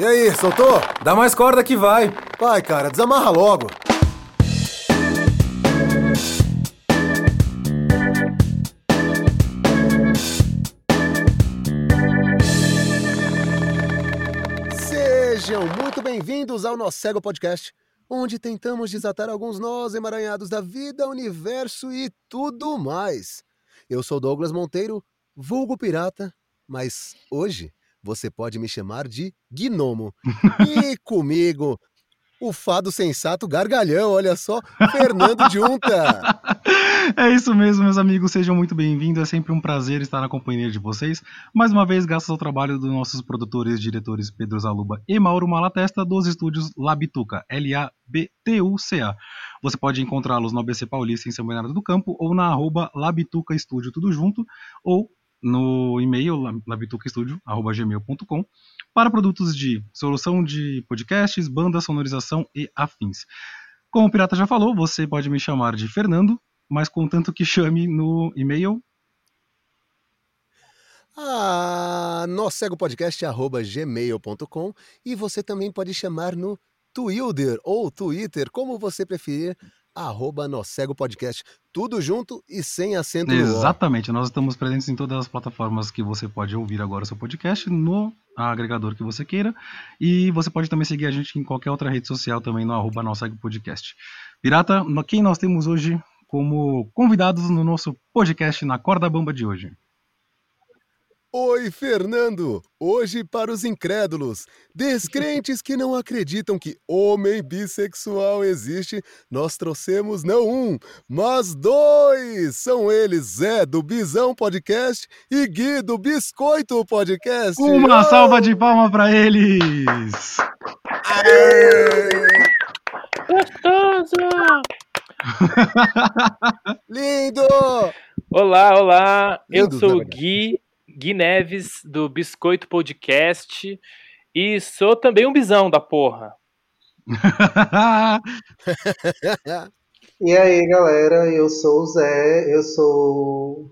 E aí, soltou? Dá mais corda que vai. Vai, cara, desamarra logo. Sejam muito bem-vindos ao Nosso Cego Podcast, onde tentamos desatar alguns nós emaranhados da vida, universo e tudo mais. Eu sou Douglas Monteiro, vulgo pirata, mas hoje você pode me chamar de Gnomo. E comigo, o fado sensato gargalhão, olha só, Fernando Junta. É isso mesmo, meus amigos, sejam muito bem-vindos. É sempre um prazer estar na companhia de vocês. Mais uma vez, graças ao trabalho dos nossos produtores e diretores Pedro Zaluba e Mauro Malatesta, dos estúdios Labituca, L-A-B-T-U-C-A. Você pode encontrá-los no ABC Paulista, em São Bernardo do Campo, ou na arroba Labituca Estúdio, tudo junto, ou no e-mail labitucaestudio.gmail.com para produtos de solução de podcasts, banda, sonorização e afins. Como o Pirata já falou, você pode me chamar de Fernando, mas contanto que chame no e-mail Ah, nossegopodcast.gmail.com e você também pode chamar no Twitter ou Twitter, como você preferir, arroba Nossego Podcast. Tudo junto e sem acento. Exatamente, nós estamos presentes em todas as plataformas que você pode ouvir agora o seu podcast, no agregador que você queira, e você pode também seguir a gente em qualquer outra rede social também no arroba Nossego Podcast. Pirata, quem nós temos hoje como convidados no nosso podcast na Corda Bamba de hoje? Oi, Fernando! Hoje para os incrédulos, descrentes que não acreditam que homem bissexual existe, nós trouxemos não um, mas dois! São eles Zé do Bisão Podcast e Gui do Biscoito Podcast. Uma Oh! salva de palmas para eles! Aê! Gostoso! Lindo! Olá, olá. Eu Lindos, sou o verdade. Gui, Gui Neves, do Biscoito Podcast. E sou também um bisão da porra. E aí, galera, eu sou o Zé, eu sou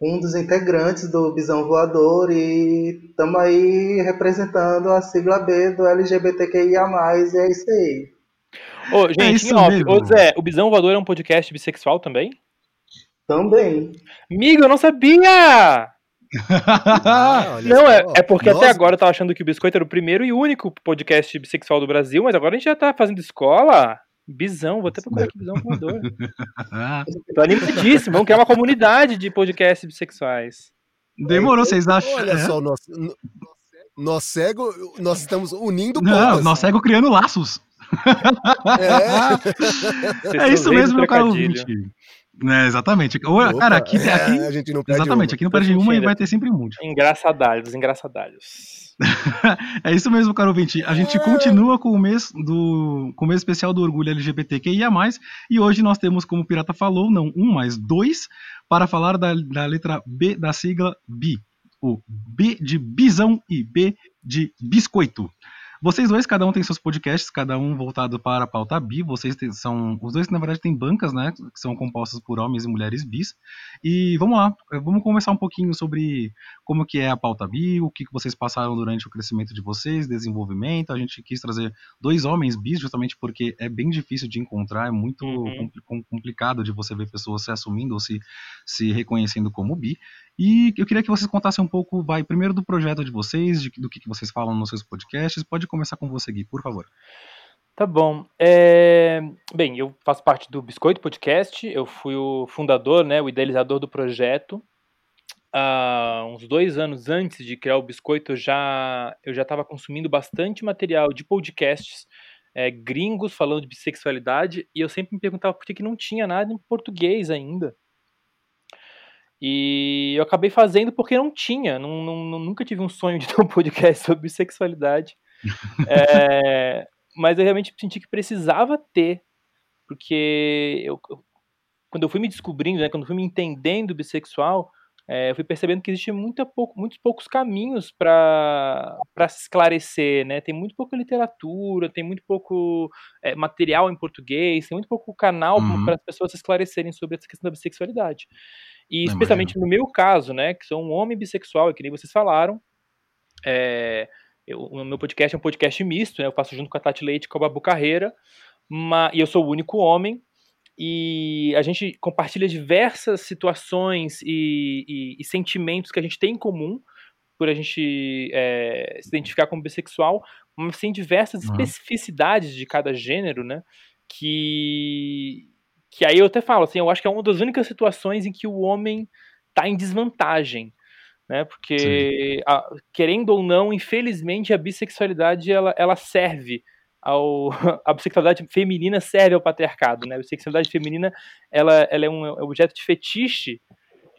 um dos integrantes do Bisão Voador e estamos aí representando a sigla B do LGBTQIA+, e é isso aí. Ô, gente, É isso em off, ô Zé, o Bisão Voador é um podcast bissexual também? Também. Amigo, eu não sabia! Ah, não, é, é porque até Nós- agora eu tava achando que o Biscoito era o primeiro e único podcast bissexual do Brasil, mas agora a gente já tá fazendo escola. Bisão, vou até procurar aqui Bisão Voador. Tô animadíssimo, vamos criar uma comunidade de podcasts bissexuais. Demorou, vocês acham? Olha É. só, nós, nós cego, nós estamos unindo Não, pontas. nós cego criando laços. É. É isso mesmo, meu caro ouvinte. É, exatamente. Opa, cara, aqui, é, aqui a gente não perde exatamente, uma. aqui não perde uma e vai ter sempre um monte. Engraçadalhos, engraçadalhos. É isso mesmo, caro ouvinte. A gente É. continua com o mês do com o mês especial do orgulho LGBTQIA+, e hoje nós temos, como o Pirata falou, não um, mas dois, para falar da, da letra B da sigla BI. O B de bisão e B de biscoito. Vocês dois, cada um tem seus podcasts, cada um voltado para a pauta bi. Vocês são. Os dois, na verdade, têm bancas, né? Que são compostas por homens e mulheres bis. E vamos lá, eh, vamos conversar um pouquinho sobre como que é a pauta bi, o que, vocês passaram durante o crescimento de vocês, desenvolvimento. A gente quis trazer dois homens bis, justamente porque é bem difícil de encontrar, é muito Uhum. compli- com- complicado de você ver pessoas se assumindo ou se, se reconhecendo como bi. E eu queria que vocês contassem um pouco, vai, primeiro do projeto de vocês, de- do que, que vocês falam nos seus podcasts. Pode começar com você, Gui, por favor. Tá bom. É, Bem, eu faço parte do Biscoito Podcast. Eu fui o fundador, né, o idealizador do projeto. Há uns dois anos antes de criar o Biscoito, eu já eu já estava consumindo bastante material de podcasts é, gringos falando de bissexualidade e eu sempre me perguntava por que, que não tinha nada em português ainda. E eu acabei fazendo porque não tinha. Não, não- nunca tive um sonho de ter um podcast sobre bissexualidade. É, mas eu realmente senti que precisava ter, porque eu, quando eu fui me descobrindo, né, quando eu fui me entendendo bissexual, é, eu fui percebendo que muita pouco, muitos poucos caminhos para se esclarecer, né? Tem muito pouca literatura, tem muito pouco é, material em português, tem muito pouco canal Uhum. para as pessoas se esclarecerem sobre essa questão da bissexualidade. E Não, especialmente no meu caso, né, que sou um homem bissexual, e que nem vocês falaram, é, eu, o meu podcast é um podcast misto, né? Eu faço junto com a Tati Leite e com a Babu Carreira, mas, e eu sou o único homem, e a gente compartilha diversas situações e, e, e sentimentos que a gente tem em comum, por a gente é, se identificar como bissexual, mas tem diversas uhum. especificidades de cada gênero, né? Que, que aí eu até falo, assim, eu acho que é uma das únicas situações em que o homem está em desvantagem, né? Porque a, querendo ou não, infelizmente a bissexualidade ela, ela serve ao a bissexualidade feminina serve ao patriarcado, né? A bissexualidade feminina ela, ela é um objeto de fetiche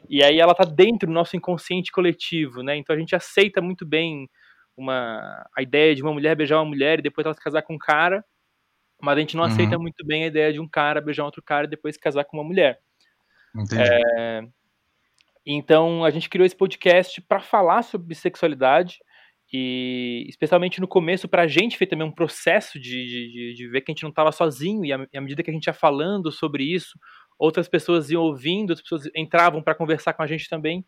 e aí ela tá dentro do nosso inconsciente coletivo, né? Então a gente aceita muito bem uma a ideia de uma mulher beijar uma mulher e depois ela se casar com um cara, mas a gente não uhum. aceita muito bem a ideia de um cara beijar outro cara e depois se casar com uma mulher. Entendi. É, então a gente criou esse podcast para falar sobre bissexualidade e especialmente no começo para a gente foi também um processo de, de, de ver que a gente não estava sozinho e à medida que a gente ia falando sobre isso outras pessoas iam ouvindo, as pessoas entravam para conversar com a gente também,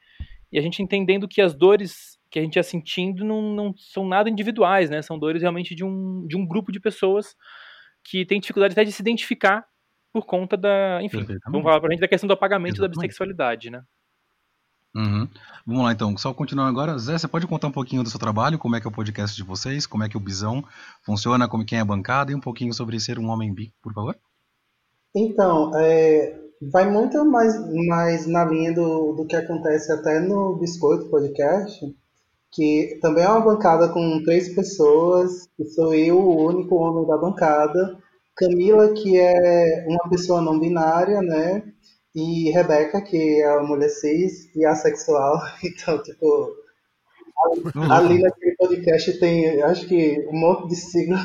e a gente entendendo que as dores que a gente ia sentindo não, não são nada individuais, né? São dores realmente de um, de um grupo de pessoas que tem dificuldade até de se identificar por conta da. Enfim, vamos falar pra gente da questão do apagamento Exatamente. da bissexualidade, né? Uhum. Vamos lá então, só continuando agora. Zé, você pode contar um pouquinho do seu trabalho, como é que é o podcast de vocês, como é que o Bisão funciona, como quem é a bancada e um pouquinho sobre ser um homem bi, por favor? Então, é, vai muito mais, mais na linha do, do que acontece até no Biscoito Podcast, que também é uma bancada com três pessoas, que sou eu, o único homem da bancada, Camila, que é uma pessoa não binária, né? E Rebeca, que é uma mulher cis e assexual. Então, tipo, ali naquele podcast tem, acho que, um monte de sigla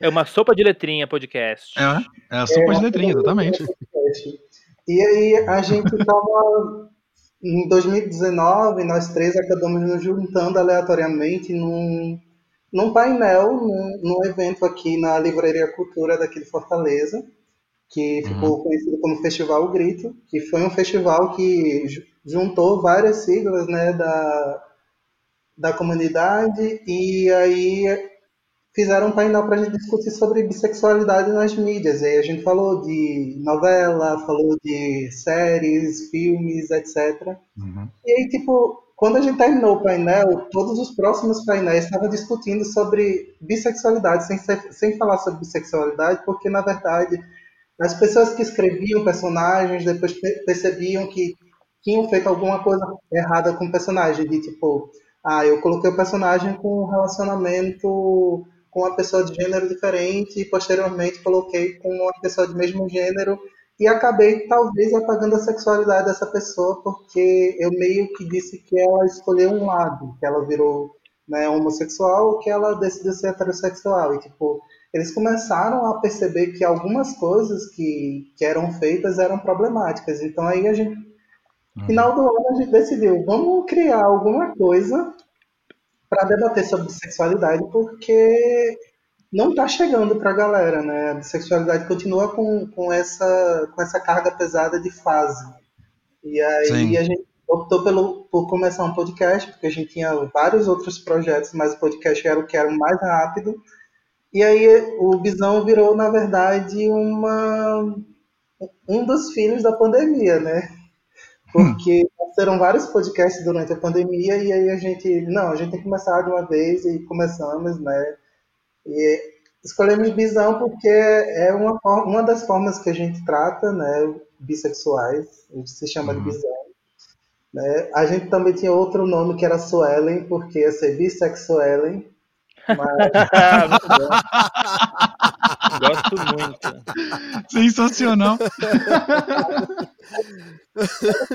é uma sopa de letrinha podcast. É, é a sopa é, de letrinha, exatamente. E aí a gente estava em 2019, nós três acabamos nos juntando aleatoriamente num, num painel, num, num evento aqui na Livraria Cultura daqui de Fortaleza, que ficou uhum. conhecido como Festival Grito, que foi um festival que juntou várias siglas né, da, da comunidade, e aí fizeram um painel para a gente discutir sobre bissexualidade nas mídias. E aí a gente falou de novela, falou de séries, filmes, etc. Uhum. E aí, tipo, quando a gente terminou o painel, todos os próximos painéis estavam discutindo sobre bissexualidade, sem, ser, sem falar sobre bissexualidade, porque, na verdade, as pessoas que escreviam personagens depois percebiam que tinham feito alguma coisa errada com o personagem, de tipo, ah, eu coloquei o personagem com um relacionamento com uma pessoa de gênero diferente e posteriormente coloquei com uma pessoa de mesmo gênero e acabei talvez apagando a sexualidade dessa pessoa porque eu meio que disse que ela escolheu um lado, que ela virou né, homossexual ou que ela decidiu ser heterossexual e tipo eles começaram a perceber que algumas coisas que, que eram feitas eram problemáticas. Então aí a gente, no final do ano, a gente decidiu, vamos criar alguma coisa para debater sobre sexualidade, porque não está chegando para a galera, né? A sexualidade continua com, com, essa, com essa carga pesada de fase. E aí Sim. a gente optou pelo, por começar um podcast, porque a gente tinha vários outros projetos, mas o podcast era o que era mais rápido. E aí o Bisão virou, na verdade, uma, um dos filhos da pandemia, né? Porque serão vários podcasts durante a pandemia e aí a gente, não, a gente tem que começar de uma vez e começamos, né? E escolhemos Bisão porque é uma, uma das formas que a gente trata, né, bissexuais, a gente se chama uhum. de Bisão. Né? A gente também tinha outro nome que era Suelen, porque ia ser Bissexuelen, mas... Gosto muito. Sensacional.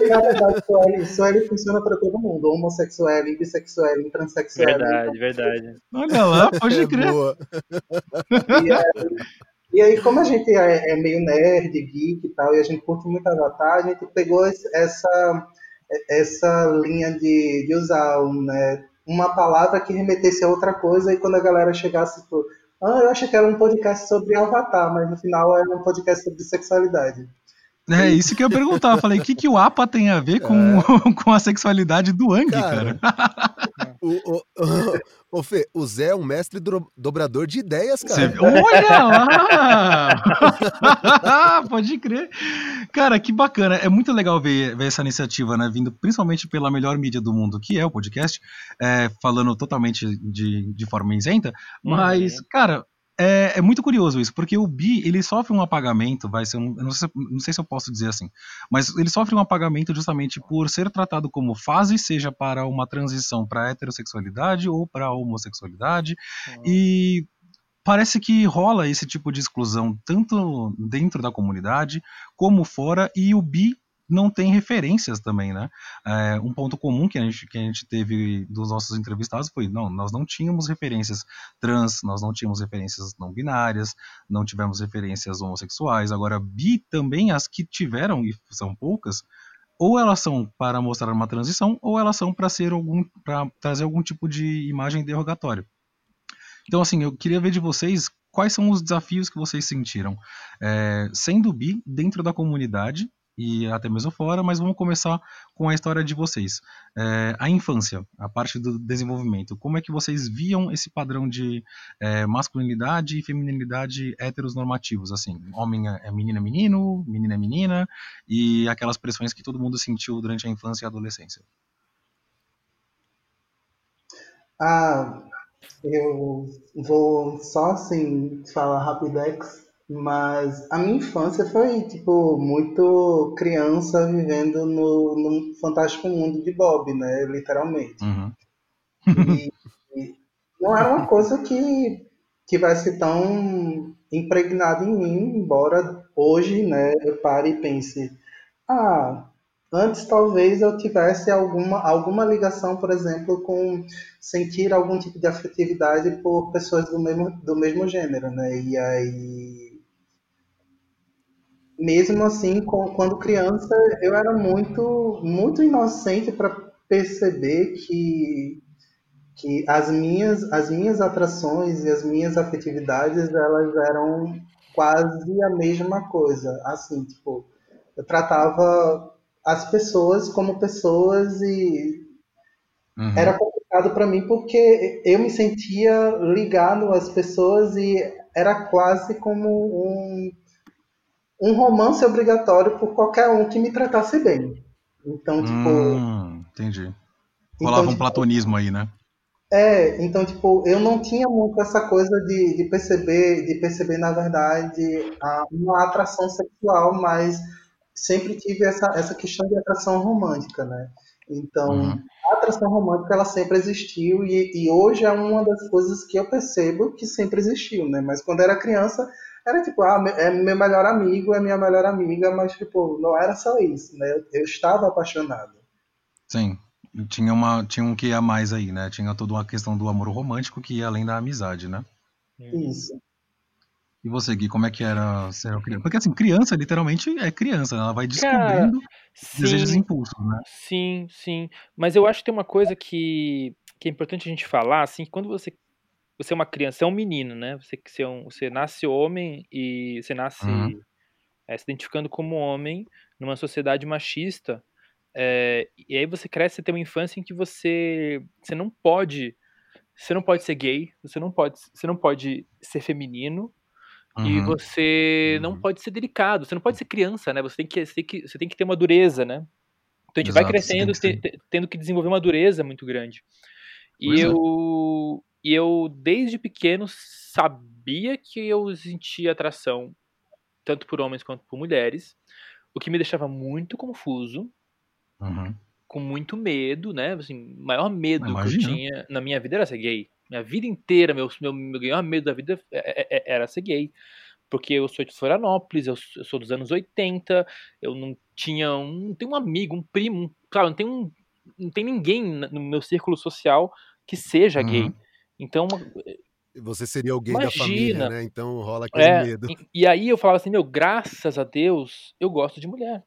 Na verdade, Sueli, Sueli funciona para todo mundo. Homossexual, bissexual, transexual. Verdade, verdade. Olha lá, pode é crer. E aí, e aí, como a gente é, é, meio nerd, geek e tal, e a gente curte muito Avatar, a gente pegou essa, essa linha de, de usar né, uma palavra que remetesse a outra coisa, e quando a galera chegasse, tipo, ah, eu achei que era um podcast sobre Avatar, mas no final era um podcast sobre sexualidade. É isso que eu. Eu falei, o que, que o APA tem a ver com, é. com a sexualidade do Ang, cara? cara? O, o, Ô, Fê, o Zé é um mestre do, dobrador de ideias, cara. Cê... Olha lá! Pode crer. Cara, que bacana. É muito legal ver, ver, essa iniciativa, né? Vindo principalmente pela melhor mídia do mundo, que é o podcast, é, falando totalmente de, de forma isenta. Mas, uhum. cara, é, é, muito curioso isso, porque o bi ele sofre um apagamento, vai ser um, não, sei, não sei se eu posso dizer assim, mas ele sofre um apagamento justamente por ser tratado como fase, seja para uma transição para heterossexualidade ou para homossexualidade, uhum. e parece que rola esse tipo de exclusão tanto dentro da comunidade como fora, e o bi não tem referências também, né? É, um ponto comum que a, gente, que a gente teve dos nossos entrevistados foi, não, nós não tínhamos referências trans, nós não tínhamos referências não binárias, não tivemos referências homossexuais, agora bi também, as que tiveram, e são poucas, ou elas são para mostrar uma transição, ou elas são para ser algum, para trazer algum tipo de imagem derrogatória. Então, assim, eu queria ver de vocês quais são os desafios que vocês sentiram é, sendo bi dentro da comunidade e até mesmo fora, mas vamos começar com a história de vocês. É, a infância, a parte do desenvolvimento, como é que vocês viam esse padrão de é, masculinidade e feminilidade heteronormativos, assim, homem é menina é menino, menina é menina, e aquelas pressões que todo mundo sentiu durante a infância e a adolescência? Ah, eu vou só assim falar rapidex mas a minha infância foi, tipo, muito criança vivendo no, no fantástico mundo de Bob, né? Literalmente. Uhum. e, e não era uma coisa que tivesse tão impregnada em mim, embora hoje, né, eu pare e pense, ah, antes talvez eu tivesse alguma, alguma ligação, por exemplo, com sentir algum tipo de afetividade por pessoas do mesmo, do mesmo gênero, né? E aí mesmo assim, quando criança, eu era muito, muito inocente para perceber que, que as, minhas, as minhas atrações e as minhas afetividades, elas eram quase a mesma coisa. Assim, tipo, eu tratava as pessoas como pessoas e uhum. era complicado para mim porque eu me sentia ligado às pessoas e era quase como um um romance obrigatório por qualquer um que me tratasse bem. Então, tipo. Hum, entendi. Então, Rolava então, um tipo, platonismo aí, né? É, então, tipo, eu não tinha muito essa coisa de, de perceber, de perceber, na verdade, a, uma atração sexual, mas sempre tive essa, essa questão de atração romântica, né? Então, uhum. a atração romântica, ela sempre existiu e, e hoje é uma das coisas que eu percebo que sempre existiu, né? Mas quando era criança, era tipo, ah, é meu melhor amigo, é minha melhor amiga, mas tipo, não era só isso, né? Eu, eu estava apaixonado. Sim. Tinha, uma, tinha um que a mais aí, né? Tinha toda uma questão do amor romântico que ia além da amizade, né? Isso. E você, Gui, como é que era ser criança? Porque assim, criança literalmente é criança, né? ela vai descobrindo Cara, desejos e impulsos, né? Sim, sim. Mas eu acho que tem uma coisa que, que é importante a gente falar, assim, que quando você você é uma criança, você é um menino, né? Você, você, é um, você nasce homem e você nasce uhum. é, se identificando como homem numa sociedade machista. É, e aí você cresce, você tem uma infância em que você, você não pode, você não pode ser gay, você não pode, você não pode ser feminino uhum. e você uhum. não pode ser delicado, você não pode ser criança, né? Você tem que, você tem que, você tem que ter uma dureza, né? Então a gente Exato, vai crescendo, que tendo que desenvolver uma dureza muito grande. E pois é. eu, é. E eu, desde pequeno, sabia que eu sentia atração tanto por homens quanto por mulheres, o que me deixava muito confuso, uhum. com muito medo, né? Assim, o maior medo Imagina. que eu tinha na minha vida era ser gay. Minha vida inteira, meu, meu, meu maior medo da vida é, é, é, era ser gay. Porque eu sou de Florianópolis, eu, eu sou dos anos 80, eu não tinha um. Não tenho um amigo, um primo, um, claro, não tem um. Não tem ninguém no meu círculo social que seja uhum. gay. Então, você seria alguém Imagina. da família, né? Então rola aquele é, medo. E, e, aí eu falava assim, meu, graças a Deus, eu gosto de mulher.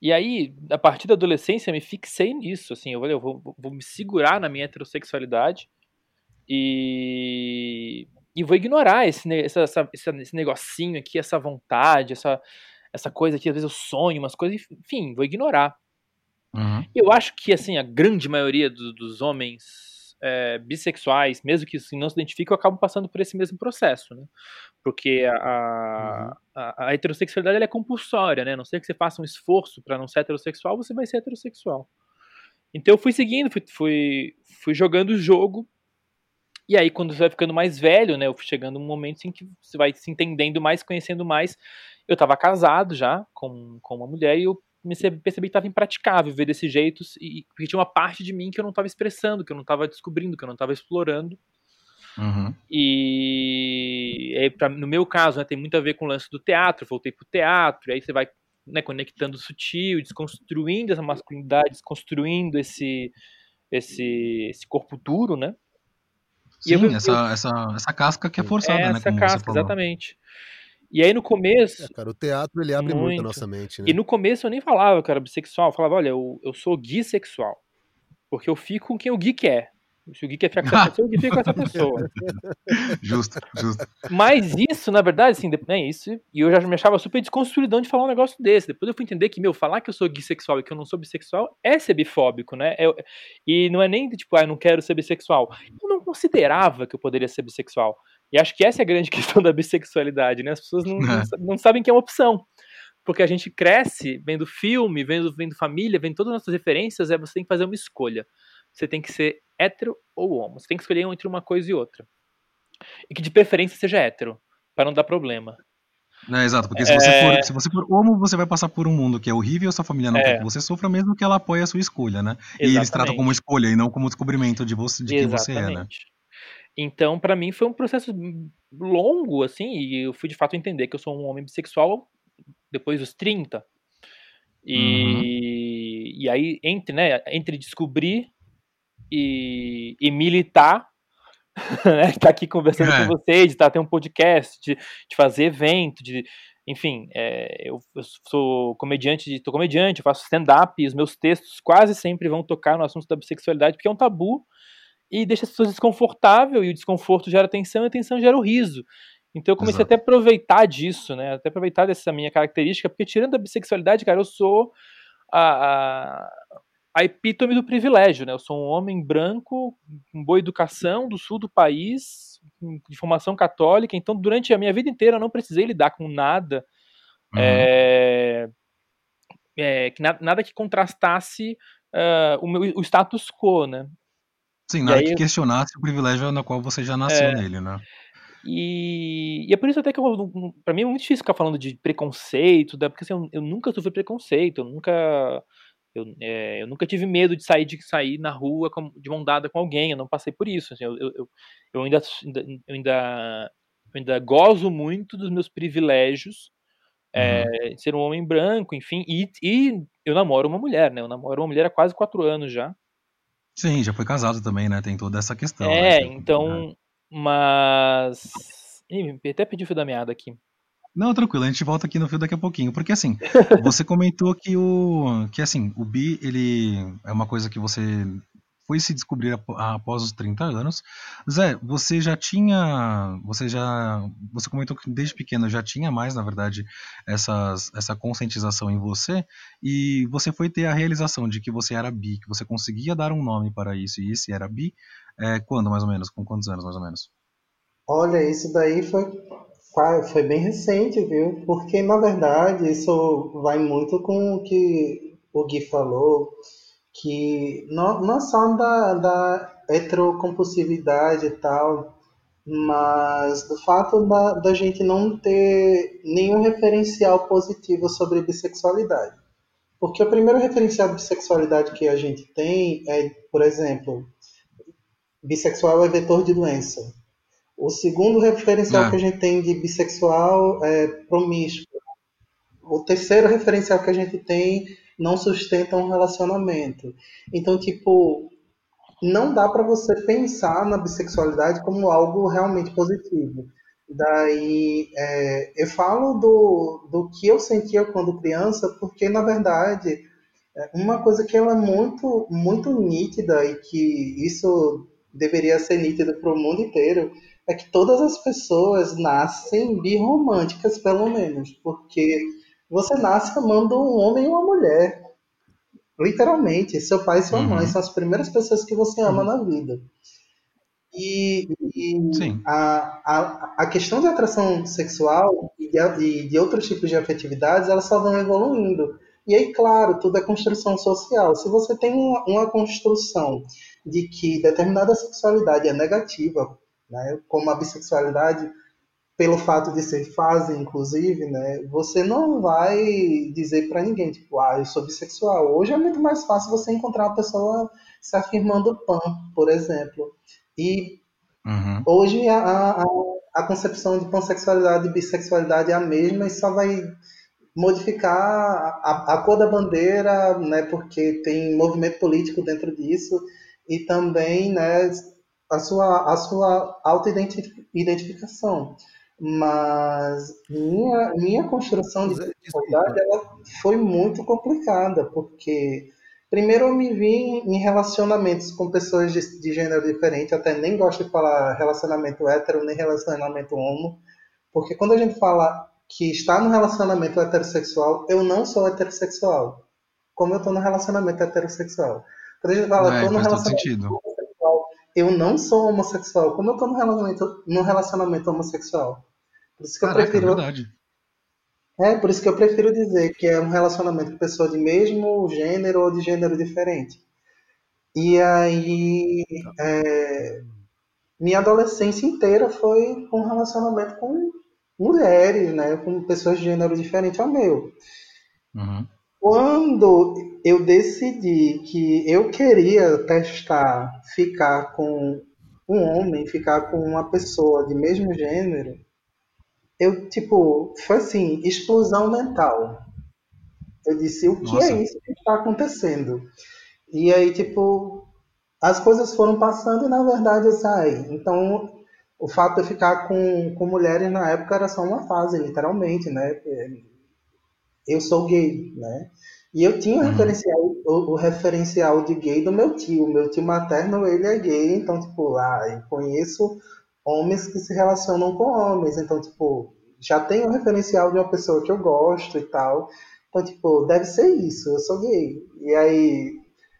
E aí, a partir da adolescência, eu me fixei nisso, assim, eu falei, eu vou, vou me segurar na minha heterossexualidade e, e vou ignorar esse, essa, essa, esse negocinho aqui, essa vontade, essa, essa coisa que às vezes eu sonho, umas coisas, enfim, vou ignorar. Uhum. Eu acho que, assim, a grande maioria do, dos homens é, bissexuais, mesmo que não se identifiquem, acabam passando por esse mesmo processo, né? Porque a, a, a, a heterossexualidade é compulsória, né? A não sei que você faça um esforço para não ser heterossexual, você vai ser heterossexual. Então eu fui seguindo, fui, fui, fui jogando o jogo. E aí, quando você vai ficando mais velho, né? Eu fui chegando um momento em que você vai se entendendo mais, conhecendo mais. Eu estava casado já com, com uma mulher e eu percebi que estava impraticável ver desse jeito, e, porque tinha uma parte de mim que eu não estava expressando, que eu não estava descobrindo, que eu não estava explorando. Uhum. E aí, pra, no meu caso, né, tem muito a ver com o lance do teatro, voltei pro teatro, e aí você vai né, conectando o sutil, desconstruindo essa masculinidade, desconstruindo esse, esse, esse corpo duro, né? Sim, eu, essa, eu, essa, essa casca que é forçada, é né? Essa casca, exatamente. E aí no começo. É, cara, o teatro ele abre muito, muito a nossa mente, né? E no começo eu nem falava que eu era bissexual, eu falava, olha, eu, eu sou guissexual. Porque eu fico com quem o Gui quer. Se o Gui quer ficar com essa pessoa, o Gui fica com essa pessoa. justo, justo. Mas isso, na verdade, assim, né, isso, e eu já me achava super desconstruidão de falar um negócio desse. Depois eu fui entender que, meu, falar que eu sou bissexual e que eu não sou bissexual é ser bifóbico, né? É, e não é nem tipo, ah, eu não quero ser bissexual. Eu não considerava que eu poderia ser bissexual. E acho que essa é a grande questão da bissexualidade, né? As pessoas não, é. não, não sabem que é uma opção porque a gente cresce vendo filme, vendo, vendo família, vendo todas as nossas referências, é você tem que fazer uma escolha você tem que ser hétero ou homo. Você tem que escolher entre uma coisa e outra. E que de preferência seja hétero, para não dar problema. É, exato, porque se, é... você for, se você for homo, você vai passar por um mundo que é horrível, sua família não é. quer que você sofra, mesmo que ela apoie a sua escolha, né? Exatamente. E eles tratam como escolha e não como descobrimento de, você, de quem você é, né? Então, para mim, foi um processo longo, assim, e eu fui de fato entender que eu sou um homem bissexual depois dos 30. E, uhum. e aí, entre, né, entre descobrir e, e militar, né, estar tá aqui conversando é. com vocês, de estar tá, ter um podcast, de, de fazer evento, de enfim, é, eu, eu, sou comediante, estou comediante, eu faço stand-up, e os meus textos quase sempre vão tocar no assunto da bissexualidade, porque é um tabu e deixa as pessoas desconfortável e o desconforto gera tensão e a tensão gera o riso. Então eu comecei Exato. até a aproveitar disso, né? Até aproveitar dessa minha característica, porque tirando a bissexualidade, cara, eu sou a, a, a epítome do privilégio, né? Eu sou um homem branco, com boa educação, do sul do país, de formação católica, então durante a minha vida inteira eu não precisei lidar com nada, uhum. é, é, que na, nada que contrastasse uh, o, meu, o status quo, né? Sim, nada que questionasse o privilégio na qual você já nasceu é, nele, né? E, e, é por isso até que eu, pra mim é muito difícil ficar falando de preconceito, né? porque assim, eu, eu nunca sofri preconceito, eu nunca eu, é, eu nunca tive medo de sair de sair na rua com, de mão dada com alguém, eu não passei por isso. Assim, eu, eu, ainda, eu, ainda, ainda gozo muito dos meus privilégios, é, uhum. ser um homem branco, enfim, e, e eu namoro uma mulher, né? Eu namoro uma mulher há quase quatro anos já. Sim, já foi casado também, né? Tem toda essa questão. É, né? então, mas. Ih, até pedi o fio da meada aqui. Não, tranquilo, a gente volta aqui no fio daqui a pouquinho, porque assim, você comentou que o que assim, o bi, ele é uma coisa que você foi se descobrir após os 30 anos. Zé, você já tinha, você já, você comentou que desde pequeno já tinha mais, na verdade, essas, essa conscientização em você, e você foi ter a realização de que você era bi, que você conseguia dar um nome para isso, e esse era bi, é, quando mais ou menos, com quantos anos mais ou menos? Olha, isso daí foi foi bem recente, viu? Porque, na verdade, isso vai muito com o que o Gui falou, que não, não só da, da heterocompulsividade e tal, mas do fato da, da gente não ter nenhum referencial positivo sobre bissexualidade. Porque o primeiro referencial de bissexualidade que a gente tem é, por exemplo, bissexual é vetor de doença. O segundo referencial ah. que a gente tem de bissexual é promíscuo. O terceiro referencial que a gente tem não sustenta um relacionamento. Então, tipo, não dá para você pensar na bissexualidade como algo realmente positivo. Daí, é, eu falo do, do que eu sentia quando criança, porque, na verdade, é uma coisa que ela é muito, muito nítida e que isso deveria ser nítido para o mundo inteiro é que todas as pessoas nascem birromânticas, pelo menos, porque você nasce amando um homem e uma mulher. Literalmente, seu pai e sua uhum. mãe são as primeiras pessoas que você ama uhum. na vida. E, e a, a, a questão de atração sexual e de, de outros tipos de afetividades, elas só vão evoluindo. E aí, claro, tudo é construção social. Se você tem uma, uma construção de que determinada sexualidade é negativa, né, como a bissexualidade, pelo fato de ser fase, inclusive, né, você não vai dizer para ninguém, tipo, ah, eu sou bissexual. Hoje é muito mais fácil você encontrar uma pessoa se afirmando pan, por exemplo. E uhum. hoje a, a, a, concepção de pansexualidade e bissexualidade é a mesma e só vai modificar a, a cor da bandeira, né, porque tem movimento político dentro disso e também né, a sua, a sua auto-identificação. Mas minha, minha construção de personalidade ela foi muito complicada, porque Primeiro eu me vi em relacionamentos com pessoas de, de gênero diferente, até nem gosto de falar relacionamento hétero nem relacionamento homo, porque quando a gente fala que está no relacionamento heterossexual, eu não sou heterossexual, como eu estou no relacionamento heterossexual. Quando a gente fala, estou no relacionamento homossexual, eu não sou homossexual, como eu estou no relacionamento, no relacionamento homossexual. Por isso que Caraca, eu prefiro. É verdade. É, por isso que eu prefiro dizer que é um relacionamento com pessoa de mesmo gênero ou de gênero diferente. E aí, é, minha adolescência inteira foi um relacionamento com mulheres, né, com pessoas de gênero diferente ao meu. Uhum. Quando eu decidi que eu queria testar ficar com um homem, ficar com uma pessoa de mesmo gênero, eu, tipo, foi assim, explosão mental. Eu disse, o que é Nossa. é isso que está acontecendo? E aí, tipo, as coisas foram passando e na verdade eu saí. Então, o fato de eu ficar com, com mulheres na época era só uma fase, literalmente, né? Eu sou gay, né? E eu tinha o, uhum. referencial, o, o, referencial de gay do meu tio. Meu tio materno, ele é gay, então, tipo, ah, eu conheço homens que se relacionam com homens. Então, tipo, já tem um referencial de uma pessoa que eu gosto e tal. Então, tipo, deve ser isso, eu sou gay. E aí.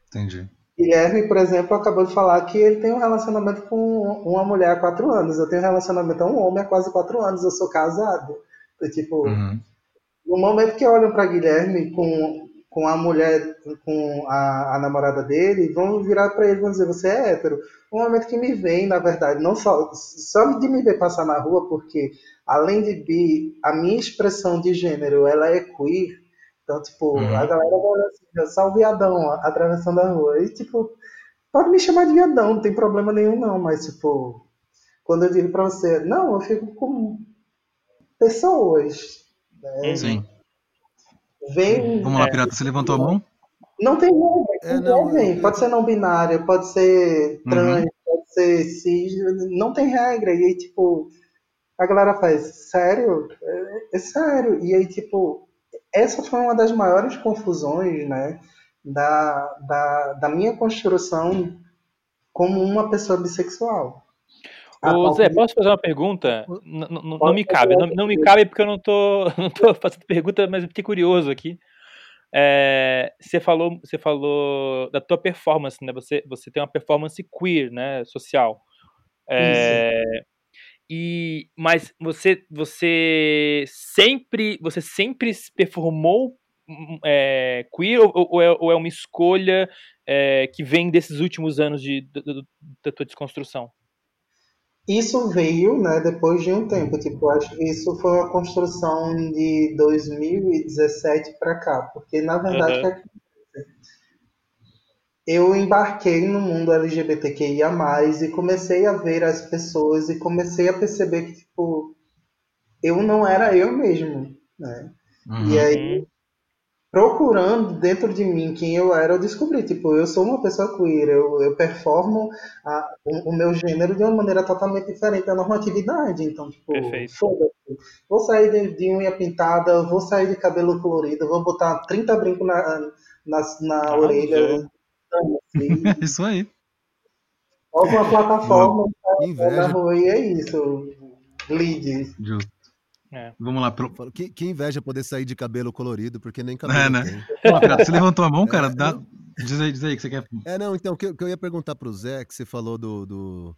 Entendi. Guilherme, por exemplo, acabou de falar que ele tem um relacionamento com uma mulher há quatro anos. Eu tenho um relacionamento com um homem há quase quatro anos. Eu sou casado. Então, tipo, uhum. no momento que olham para Guilherme com com a mulher, com a, a namorada dele, vão virar para ele e vão dizer: Você é hétero. Um momento que me vem, na verdade, não só, só de me ver passar na rua, porque além de bi, a minha expressão de gênero ela é queer. Então, tipo, uhum. a galera vai assim: Só o viadão atravessando a rua. E, tipo, pode me chamar de viadão, não tem problema nenhum, não, mas, tipo, quando eu digo para você, não, eu fico com pessoas. Né? Sim. Vem, Vamos lá, é, Pirata, você levantou a mão? Não tem regra, é, não, é, pode ser não binário, pode ser trans, uhum. pode ser cis, não tem regra. E aí, tipo, a galera faz, sério? É, é, sério. E aí, tipo, essa foi uma das maiores confusões, né, da, da, da minha construção como uma pessoa bissexual. Ô, Zé, posso fazer uma pergunta? Não, não, não me cabe, não, não, me cabe porque eu não tô, não tô fazendo pergunta, mas eu fiquei curioso aqui. É, você falou, você falou da tua performance, né? Você, você tem uma performance queer, né? Social. É, e, mas você, você sempre, você sempre performou é, queer ou, ou, é, ou, é, uma escolha é, que vem desses últimos anos de, de, de, da tua desconstrução? Isso veio, né, depois de um tempo, tipo, acho que isso foi uma construção de 2017 para cá, porque na verdade uhum. eu embarquei no mundo LGBTQIA+, e comecei a ver as pessoas e comecei a perceber que, tipo, eu não era eu mesmo, né? Uhum. E aí procurando dentro de mim quem eu era, eu descobri, tipo, eu sou uma pessoa queer, eu, eu performo a, o, o, meu gênero de uma maneira totalmente diferente da normatividade, então, tipo, foda-se. Vou sair de, de, unha pintada, vou sair de cabelo colorido, vou botar 30 brincos na, na, na ah, orelha. Assim. isso aí. Alguma plataforma tá, na rua e é isso. Lead. Justo. É. Vamos lá. Pro... Que, que, inveja poder sair de cabelo colorido, porque nem cabelo é, né? cara, você levantou a mão, cara, é, dá... diz, aí, diz aí que você quer. É, não, então, o que, que, eu ia perguntar pro Zé, que você falou do, do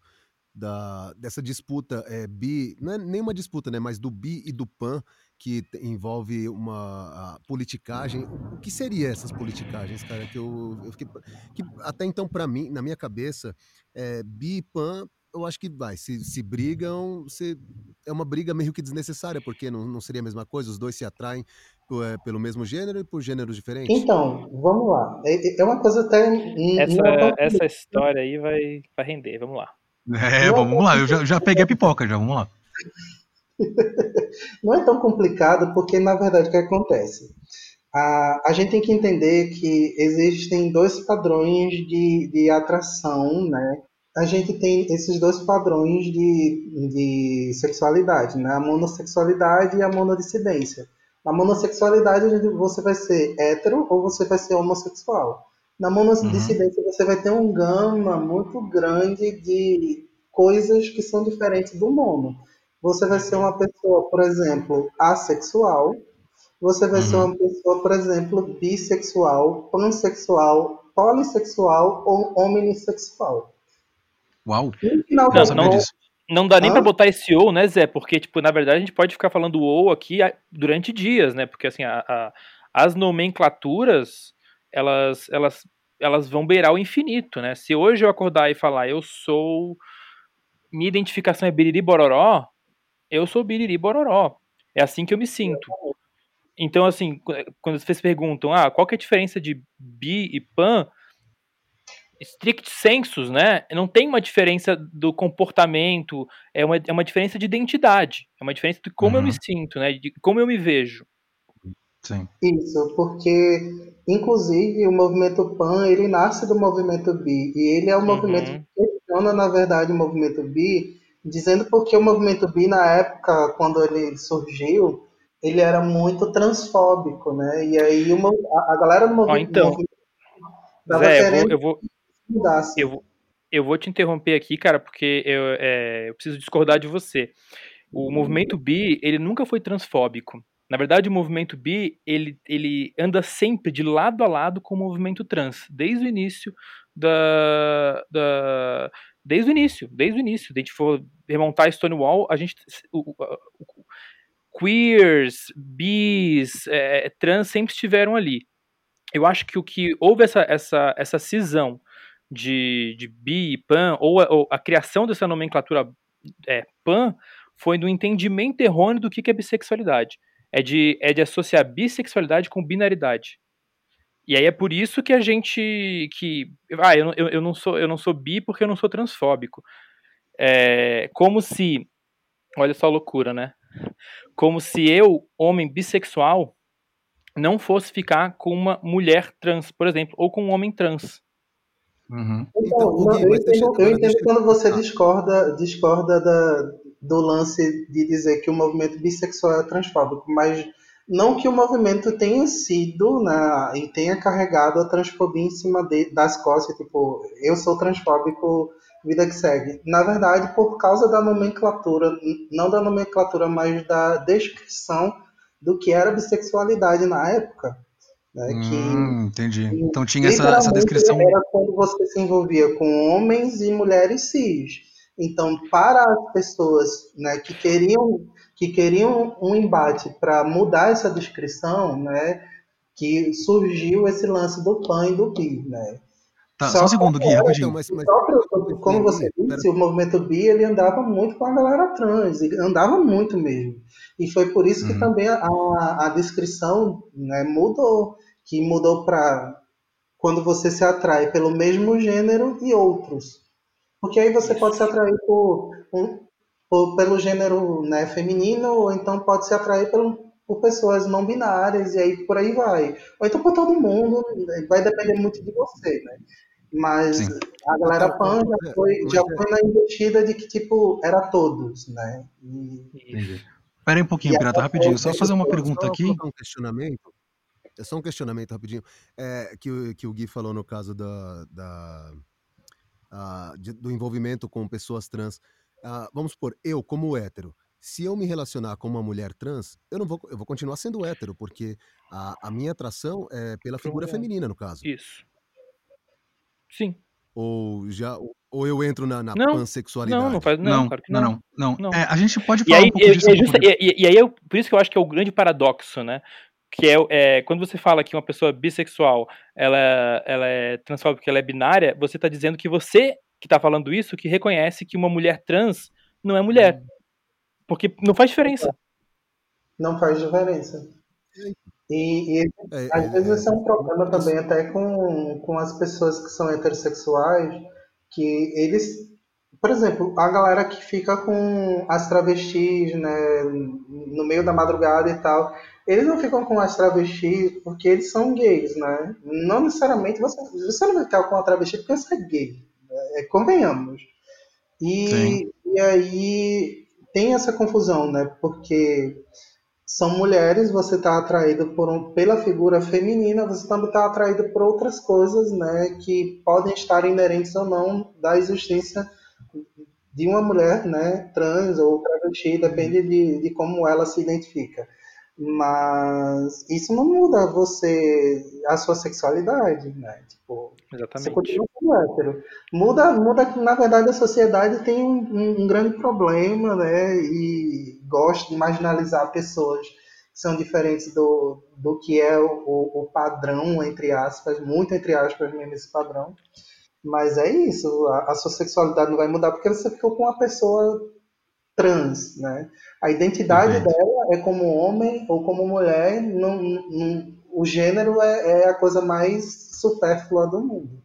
da, dessa disputa é, bi, não é nenhuma disputa, né, mas do bi e do pan, que envolve uma politicagem. O que seria essas politicagens, cara? Que eu, eu fiquei, que até então, para mim, na minha cabeça, é, bi e pan eu acho que vai, se, se brigam, se, é uma briga meio que desnecessária, porque não, não seria a mesma coisa, os dois se atraem é, pelo mesmo gênero e por gêneros diferentes. Então, vamos lá. É, é uma coisa até. Essa, essa história aí vai, vai render, vamos lá. É, vamos lá, eu já, já peguei a pipoca, já, vamos lá. Não é tão complicado, porque na verdade o que acontece? A, a gente tem que entender que existem dois padrões de, de atração, né? A gente tem esses dois padrões de, de sexualidade, né? A monossexualidade e a monodissidência. Na monossexualidade, você vai ser hétero ou você vai ser homossexual. Na monodissidência, uhum. você vai ter um gama muito grande de coisas que são diferentes do mono. Você vai ser uma pessoa, por exemplo, assexual. Você vai uhum. ser uma pessoa, por exemplo, bissexual, pansexual, polissexual ou homossexual. Uau! Não, não, não dá nem ah. para botar esse ou, né, Zé? Porque, tipo, na verdade a gente pode ficar falando ou aqui durante dias, né? Porque, assim, a, a, as nomenclaturas elas, elas, elas vão beirar o infinito, né? Se hoje eu acordar e falar eu sou. Minha identificação é Biriri Bororó, eu sou Biriri Bororó. É assim que eu me sinto. Então, assim, quando vocês perguntam, ah, qual que é a diferença de bi e pan? Strict sensus, né? Não tem uma diferença do comportamento, é uma, é uma diferença de identidade, é uma diferença de como uhum. eu me uhum. sinto, né? De como eu me vejo. Sim. Isso, porque inclusive o movimento PAN ele nasce do movimento BI e ele é um uhum. movimento que questiona na verdade o movimento BI, dizendo porque o movimento BI na época quando ele surgiu ele era muito transfóbico, né? E aí uma, a, a galera do movimento, oh, então, querendo eu vou, eu vou, eu vou, eu vou te interromper aqui, cara, porque eu, é, eu preciso discordar de você. O uhum. movimento bi, ele nunca foi transfóbico. Na verdade, o movimento bi, ele, ele anda sempre de lado a lado com o movimento trans, desde o início da, da desde o início, desde o início. Se a gente for remontar Stonewall, a gente o, o, o, queers, bis, é, trans sempre estiveram ali. Eu acho que o que houve essa essa essa cisão de, de bi e pan ou, ou a criação dessa nomenclatura é, pan foi do entendimento errôneo do que é bissexualidade é de, é de associar bissexualidade com binaridade. E aí é por isso que a gente que ah, eu, eu, eu não sou eu não sou bi porque eu não sou transfóbico. É como se olha só a loucura, né? Como se eu, homem bissexual, não fosse ficar com uma mulher trans, por exemplo, ou com um homem trans. Uhum. Então, então não, eu, entendo, eu entendo quando você discorda, discorda da, do lance de dizer que o movimento bissexual é transfóbico, mas não que o movimento tenha sido né, e tenha carregado a transfobia em cima de, das costas, tipo, eu sou transfóbico, vida que segue. Na verdade, por causa da nomenclatura, não da nomenclatura, mas da descrição do que era bissexualidade na época. Né, hum, entendi. Então tinha essa, essa descrição. Era quando você se envolvia com homens e mulheres cis. Então, para as pessoas né, que queriam que queriam um embate para mudar essa descrição, né, que surgiu esse lance do PAN e do BI, né? Tá, só, só um segundo, Gui, rapidinho. Mas, mas, próprio, como você disse, o movimento bi ele andava muito com a galera trans, andava muito mesmo. E foi por isso que uhum. também a, a descrição né, mudou, que mudou para quando você se atrai pelo mesmo gênero e outros. Porque aí você pode se atrair por, por pelo gênero né, feminino, ou então pode se atrair por, por pessoas não binárias, e aí por aí vai. Ou então por todo mundo, vai depender muito de você, né? Mas Sim. a galera pan já foi, já foi na investida de que, tipo, era todos, né? E... Pera aí um pouquinho, Pirata, rapidinho. Só fazer uma pergunta aqui. Um questionamento. É só um questionamento rapidinho. É, que, que o Gui falou no caso da, da uh, de, do envolvimento com pessoas trans. Uh, vamos supor, eu, como hétero, se eu me relacionar com uma mulher trans, eu não vou, eu vou continuar sendo hétero, porque a, a minha atração é pela figura feminina, no caso. Isso. Sim. Ou já ou eu entro na, na não, pansexualidade? Não, não faz não, não, claro não. não, não, não. É, a gente pode falar e aí, um pouco disso. E, justa, e, e, aí, eu, por isso que eu acho que é o grande paradoxo, né? Que é, é, quando você fala que uma pessoa bissexual ela, ela é transfóbica, ela é binária, você está dizendo que você que está falando isso, que reconhece que uma mulher trans não é mulher. Porque não faz diferença. Não faz diferença. E, e é, às é, vezes esse é um problema também até com, com as pessoas que são heterossexuais, que eles, por exemplo, a galera que fica com as travestis, né, no meio da madrugada e tal, eles não ficam com as travestis porque eles são gays, né? Não necessariamente você, você não vai ficar com a travesti porque você é gay, é, convenhamos. E, e aí tem essa confusão, né? Porque são mulheres, você está atraído por um, pela figura feminina, você também está atraído por outras coisas, né? Que podem estar inerentes ou não da existência de uma mulher, né? Trans ou travesti, depende de, de como ela se identifica. Mas isso não muda você, a sua sexualidade, né? Tipo, Exatamente. você continua sendo hétero. Muda, muda que, na verdade, a sociedade tem um, um, um, grande problema, né? E gosta de marginalizar pessoas que são diferentes do, do que é o, o padrão, entre aspas, muito entre aspas mesmo esse padrão. Mas é isso, a, a sua sexualidade não vai mudar porque você ficou com uma pessoa trans, né? A identidade uhum. dela é como homem ou como mulher, não, não, o gênero é, é, a coisa mais supérflua do mundo.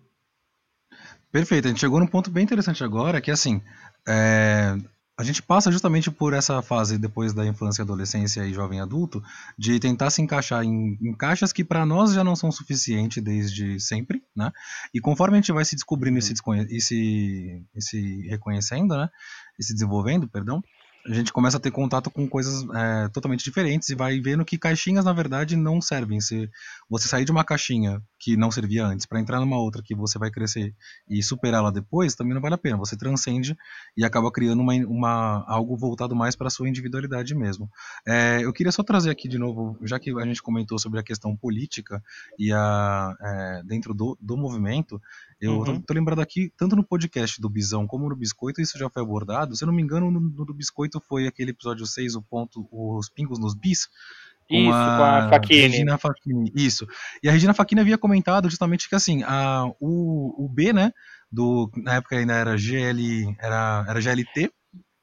Perfeito, a gente chegou num ponto bem interessante agora, que assim, é, a gente passa justamente por essa fase depois da infância, adolescência e jovem adulto, de tentar se encaixar em, em caixas que para nós já não são suficientes desde sempre, né? E conforme a gente vai se descobrindo e se, e se, e se reconhecendo, né? E se desenvolvendo, perdão, a gente começa a ter contato com coisas é, totalmente diferentes e vai vendo que caixinhas na verdade não servem. Se você sair de uma caixinha que não servia antes para entrar numa outra que você vai crescer e superá-la depois, também não vale a pena. Você transcende e acaba criando uma, uma algo voltado mais para a sua individualidade mesmo. É, eu queria só trazer aqui de novo, já que a gente comentou sobre a questão política e a é, dentro do, do movimento, eu uhum. tô, lembrado aqui, tanto no podcast do Bisão como no Biscoito, isso já foi abordado. Se eu não me engano, no, no do Biscoito foi aquele episódio 6, o ponto, os pingos nos bis. Com isso, a com a Faquini. Regina Faquini, isso. E a Regina Faquini havia comentado justamente que assim, a, o, o B, né, do, na época ainda era GL, era, era GLT,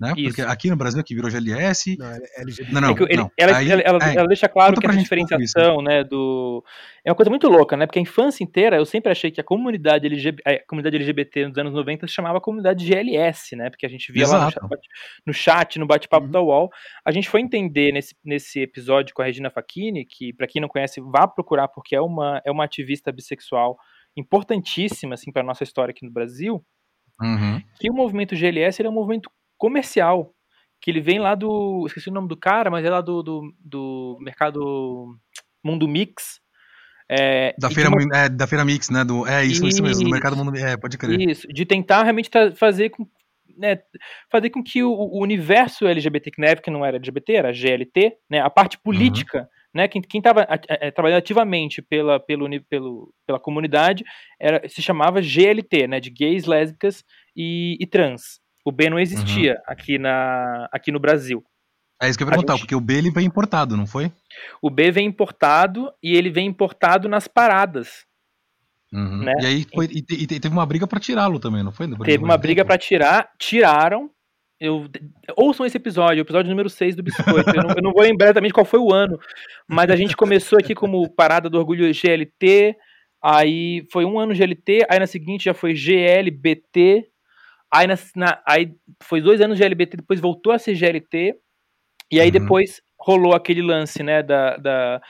né? Isso. Porque aqui no Brasil aqui virou GLS. Não, é LGBT. Não, não, é ele, não. Ela, Aí, ela, ela, é, ela, deixa claro que a diferenciação, né, do é uma coisa muito louca, né? Porque a infância inteira eu sempre achei que a comunidade LGBT, a comunidade LGBT nos anos 90 se chamava comunidade GLS, né? Porque a gente via Exato. lá no chat, no bate-papo uhum. da UOL. A gente foi entender nesse, nesse episódio com a Regina Facchini, que para quem não conhece, vá procurar porque é uma é uma ativista bissexual importantíssima assim para nossa história aqui no Brasil. Uhum. Que o movimento GLS é um movimento comercial, que ele vem lá do. Esqueci o nome do cara, mas é lá do, do, do mercado Mundo Mix. É, da, feira, uma... é, da Feira Mix, né? Do, é isso, isso, isso mesmo, do mercado Mundo É, pode crer. Isso, de tentar realmente fazer com, né, fazer com que o, o, universo LGBT, que na época não era LGBT, era GLT, né, a parte uhum. política, uhum. né, quem estava é, trabalhando ativamente pela, pelo, pelo, pela comunidade era, se chamava GLT, né, de gays, lésbicas e, e trans. O B não existia uhum. aqui, na, aqui no Brasil. É isso que eu ia perguntar, gente... porque o B ele vem importado, não foi? O B vem importado e ele vem importado nas paradas. Uhum. Né? E aí foi, e, e teve uma briga para tirá-lo também, não foi? Teve uma briga para tirar, tiraram. Eu, ouçam esse episódio, o episódio número 6 do Biscoito. eu, não, eu não vou lembrar exatamente qual foi o ano, mas a gente começou aqui como Parada do Orgulho GLT, aí foi um ano GLT, aí na seguinte já foi GLBT, Aí, na, na, aí foi dois anos de LBT, depois voltou a ser GLT, e aí uhum. depois rolou aquele lance, né, da, da,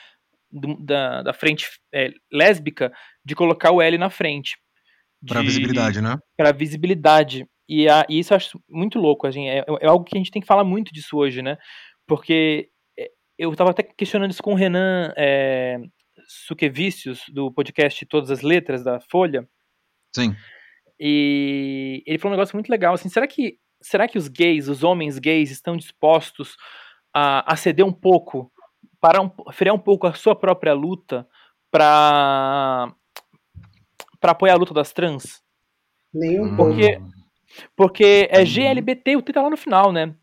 da, da frente é, lésbica, de colocar o L na frente. Para visibilidade, né? Para visibilidade. E, a, e, isso eu acho muito louco, assim, é, é, algo que a gente tem que falar muito disso hoje, né? Porque é, eu estava até questionando isso com o Renan é, Suquevicius, do podcast Todas as Letras, da Folha. Sim. E ele falou um negócio muito legal, assim, será que será que os gays, os homens gays, estão dispostos a, a ceder um pouco, para um, frear um pouco a sua própria luta para para apoiar a luta das trans? Nenhum porque, porque é GLBT, o T tá lá no final, né?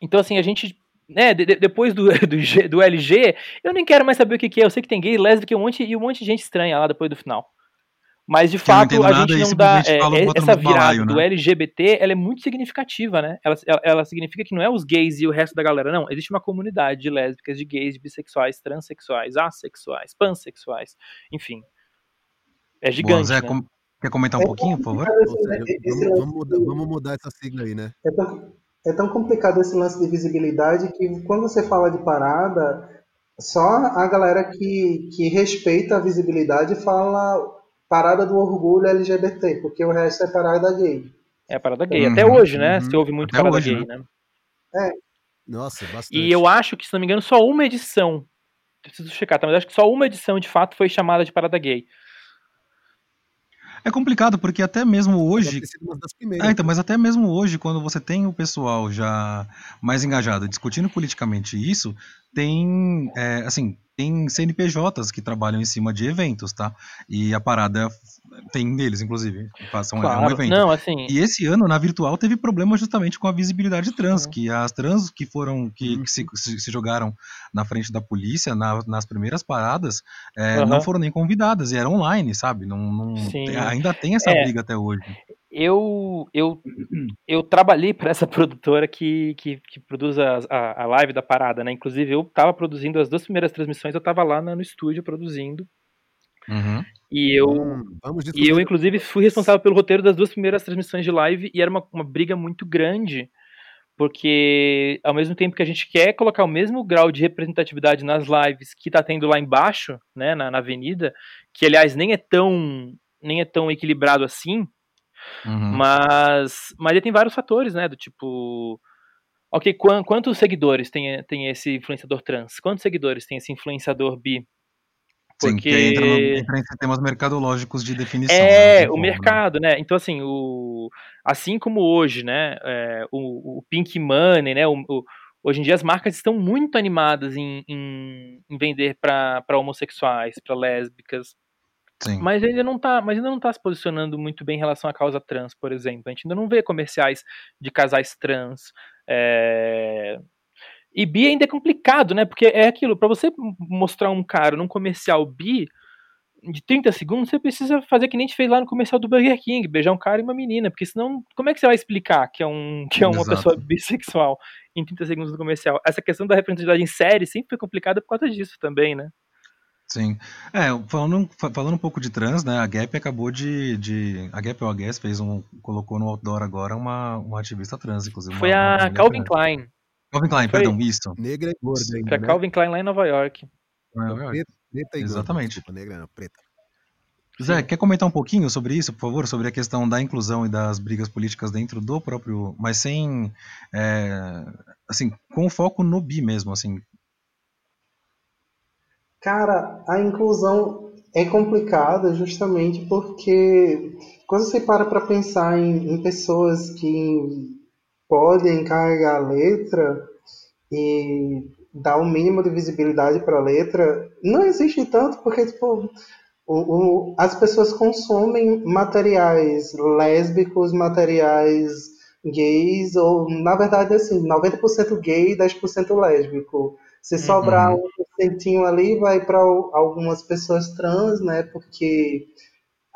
Então, assim, a gente né, de, depois do, do, G, do, LG, eu nem quero mais saber o que, que, é. Eu sei que tem gay, lésbica e um monte, e um monte de gente estranha lá depois do final. Mas de fato a gente não dá. É, essa virada balaio, né? do LGBT ela é muito significativa, né? Ela, ela, ela, significa que não é os gays e o resto da galera, não. Existe uma comunidade de lésbicas, de gays, de bissexuais, transexuais, assexuais, pansexuais, enfim. É gigante. Boa, Zé, né? com... Quer comentar um é pouquinho, por favor? Vamos, vamos, mudar, vamos, mudar, essa sigla aí, né? É tão, é tão complicado esse lance de visibilidade que quando você fala de parada, só a galera que, que respeita a visibilidade fala parada do orgulho LGBT, porque o resto é parada gay. É parada gay. Uhum, Até hoje, né? Uhum. Você ouve muito Até parada hoje, gay, né? né? É. Nossa, bastante. E eu acho que, se não me engano, só uma edição. Preciso checar, tá? mas acho que só uma edição de fato foi chamada de parada gay. É complicado, porque até mesmo hoje. É, então, mas até mesmo hoje, quando você tem o pessoal já mais engajado discutindo politicamente isso, tem. É, assim, tem CNPJs que trabalham em cima de eventos, tá? E a parada tem neles, inclusive, façam claro. é um evento. Não, assim... E esse ano, na virtual, teve problema justamente com a visibilidade trans, uhum. que as trans que foram, que, uhum. que se, se, jogaram na frente da polícia, na, nas primeiras paradas, é, uhum. não foram nem convidadas, e era online, sabe? Não, não ainda tem essa é. briga até hoje eu, eu, eu trabalhei para essa produtora que, que, que produz a, a, a, live da parada, né? Inclusive, eu estava produzindo as duas primeiras transmissões, eu estava lá no estúdio produzindo. Uhum. E eu, hum, e eu, inclusive, fui responsável pelo roteiro das duas primeiras transmissões de live e era uma, uma briga muito grande, porque ao mesmo tempo que a gente quer colocar o mesmo grau de representatividade nas lives que está tendo lá embaixo, né, na, na avenida, que aliás nem é tão nem é tão equilibrado assim, Uhum. Mas, mas tem vários fatores, né? Do tipo. Ok, quantos seguidores tem, tem esse influenciador trans? Quantos seguidores tem esse influenciador bi? Porque... Sim, que entra, no, entra em sistemas mercadológicos de definição. É, né? o mercado, né? Então, assim, o, assim como hoje, né? É, o, o Pink Money, né? O, o, hoje em dia as marcas estão muito animadas em, em, em vender para homossexuais, para lésbicas, Sim. Mas ainda não tá, mas ainda não tá se posicionando muito bem em relação à causa trans, por exemplo. A gente ainda não vê comerciais de casais trans. É... E bi ainda é complicado, né? Porque é aquilo, para você mostrar um cara num comercial bi de 30 segundos, você precisa fazer que nem a gente fez lá no comercial do Burger King, beijar um cara e uma menina, porque senão, como é que você vai explicar que é, um, que é uma Exato. pessoa bissexual em 30 segundos do comercial? Essa questão da representatividade em série sempre foi complicada por causa disso também, né? Sim. É, falando, falando um pouco de trans, né? A Gap acabou de. de a Gap ou a Guess fez um. colocou no outdoor agora uma, uma ativista trans, inclusive. Foi uma, a Calvin Klein. Calvin Klein, Foi. perdão, isso. Negra e gorda ainda. Foi a né? Calvin Klein lá em Nova York. Nova York. Preta, preta e Exatamente. Gorda, negra não, preta. Zé, quer comentar um pouquinho sobre isso, por favor, sobre a questão da inclusão e das brigas políticas dentro do próprio, mas sem, é, assim, com foco no bi mesmo, assim, Cara, a inclusão é complicada justamente porque quando você para para pensar em, em, pessoas que podem carregar a letra e dar o um mínimo de visibilidade para a letra, não existe tanto porque tipo, o, o, as pessoas consomem materiais lésbicos, materiais gays, ou na verdade assim, 90% gay e 10% lésbico. Se sobrar uhum. Centinho ali, vai para algumas pessoas trans, né? Porque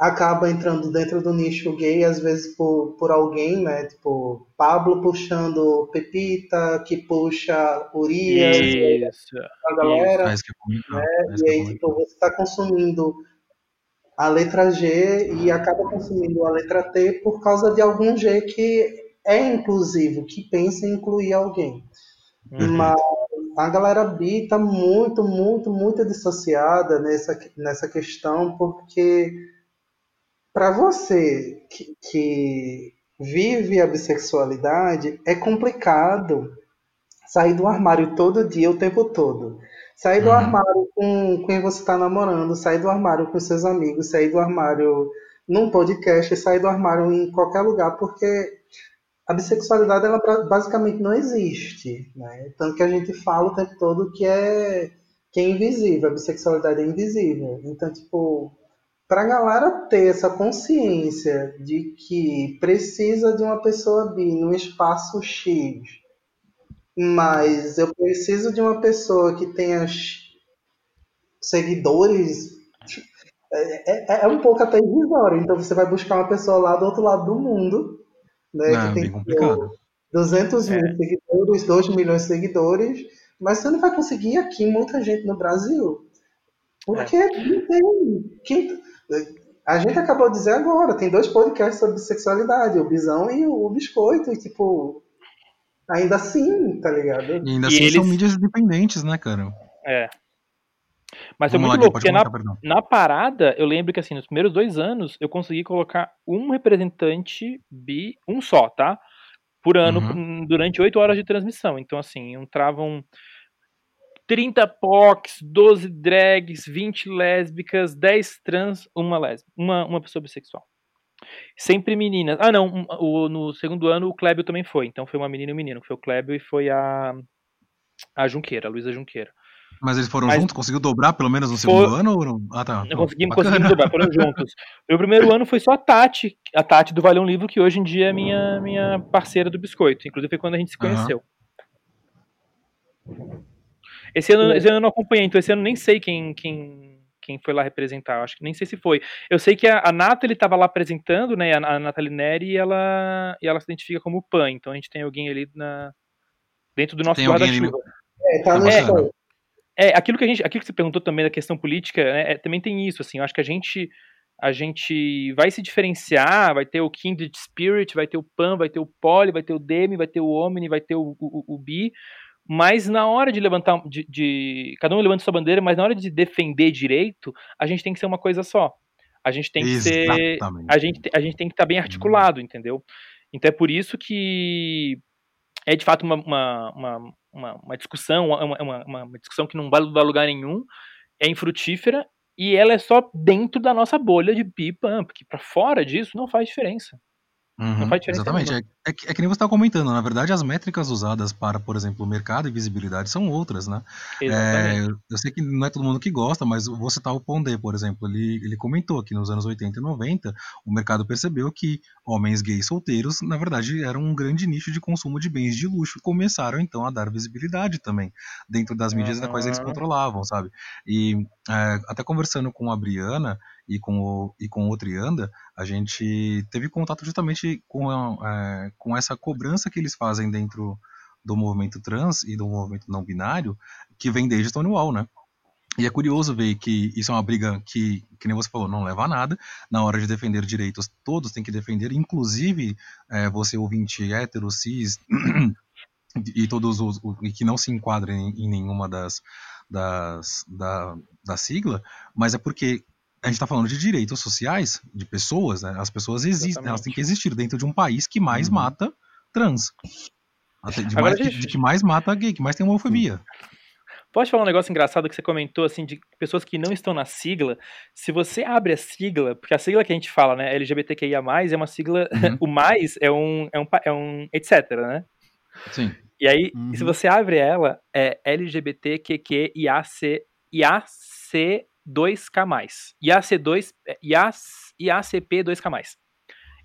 acaba entrando dentro do nicho gay, às vezes por, por alguém, né? Tipo, Pablo puxando Pepita, que puxa Urias, isso, a galera. Isso. Né? E aí, tipo, você está consumindo a letra G e acaba consumindo a letra T por causa de algum G que é inclusivo, que pensa em incluir alguém. Uhum. Mas a galera bi está muito, muito, muito dissociada nessa, nessa questão, porque para você que, que vive a bissexualidade, é complicado sair do armário todo dia, o tempo todo. Sair do uhum. armário com quem você está namorando, sair do armário com seus amigos, sair do armário num podcast, sair do armário em qualquer lugar, porque a bissexualidade ela basicamente não existe, né? Tanto que a gente fala o tempo todo que é que é invisível, a bissexualidade é invisível. Então, tipo, para a galera ter essa consciência de que precisa de uma pessoa bi num espaço X, mas eu preciso de uma pessoa que tenha seguidores, é, é, é um pouco até irrisório. Então você vai buscar uma pessoa lá do outro lado do mundo, né, Não, que bem tem complicado. 200 mil É. seguidores, 2 milhões de seguidores, mas você não vai conseguir aqui muita gente no Brasil. Porque não tem. Quem, a gente acabou de dizer agora, tem dois podcasts sobre sexualidade, o Bisão e o Biscoito, e tipo, ainda assim, tá ligado? E ainda E assim são eles- mídias independentes, né, cara? É. Mas Vamos muito lá, louco, porque na, na parada, eu lembro que assim, nos primeiros dois anos, eu consegui colocar um representante bi, um só, tá? Por ano, Uhum. durante oito horas de transmissão. Então, assim, entravam 30 POCs, 12 drags, 20 lésbicas, 10 trans, uma lésbica, uma, uma pessoa bissexual. Sempre meninas. Ah, não, um- o- no segundo ano o Klebio também foi. Então foi uma menina e um menino, que foi o Klebio e foi a, a Junqueira, a Luísa Junqueira. Mas eles foram Mas- juntos? Conseguiu dobrar pelo menos no segundo ano? Ou não? Ah, tá. Conseguimos, conseguimos dobrar, foram juntos. Meu primeiro ano foi só a Tati, a Tati do Vale um Livro, que hoje em dia é minha, minha parceira do biscoito. Inclusive foi quando a gente se conheceu. Esse ano, esse ano eu não acompanhei, então esse ano eu nem sei quem, quem, quem foi lá representar. Acho que nem sei se foi. Eu sei que a, a Nathalie estava lá apresentando, né? A, a Nathalie Neri, e ela, e ela se identifica como PAN. Então a gente tem alguém ali na, dentro do nosso Tem alguém ali guarda-chuva. É, tá no É. É, aquilo que a gente, aquilo que você perguntou também da questão política, né, é, também tem isso, assim, eu acho que a gente a gente vai se diferenciar, vai ter o Kindred Spirit, vai ter o Pan, vai ter o Poly, vai ter o Demi, vai ter o Omni, vai ter o, o, o Bi, mas na hora de levantar, de, de- cada um levanta sua bandeira, mas na hora de defender direito, a gente tem que ser uma coisa só. A gente tem que ser, Exatamente. a gente, a gente tem que estar bem articulado, entendeu? Então é por isso que é de fato uma, uma, uma, uma, discussão, uma, uma, uma- uma discussão que não vai a lugar nenhum, é infrutífera e ela é só dentro da nossa bolha de pipa, porque para fora disso não faz diferença. Uhum, faz diferença exatamente. É, é que, é que nem você estava comentando. Na verdade, as métricas usadas para, por exemplo, mercado e visibilidade são outras, né? É, eu sei que não é todo mundo que gosta, mas vou citar o Pondé, por exemplo. Ele, ele comentou que nos anos 80 e 90 o mercado percebeu que homens gays solteiros, na verdade, eram um grande nicho de consumo de bens de luxo e começaram então a dar visibilidade também dentro das mídias das quais eles Uhum. controlavam, sabe? E é, até conversando com a Briana e com o, e com o Trianda, a gente teve contato justamente com, a- é, com essa cobrança que eles fazem dentro do movimento trans e do movimento não binário, que vem desde Stonewall, né? E é curioso ver que isso é uma briga que, que nem você falou, não leva a nada. Na hora de defender direitos, todos têm que defender, inclusive é, você ouvinte hétero, cis e todos os, e que não se enquadrem em, em nenhuma das, das da, da sigla, mas é porque a gente está falando de direitos sociais de pessoas, né? As pessoas existem, Exatamente. elas têm que existir dentro de um país que mais Uhum. mata trans. De, mais, que, gente- de que mais mata gay, que mais tem homofobia. Posso falar um negócio engraçado que você comentou, assim, de pessoas que não estão na sigla? Se você abre a sigla, porque a sigla que a gente fala, né, LGBTQIA+, é uma sigla, Uhum. o mais é um, é um, é um etc, né? Sim. E aí, Uhum. se você abre ela, é LGBTQQ IAC, IAC2K+. IAC2, é, IAC, IACP2K+.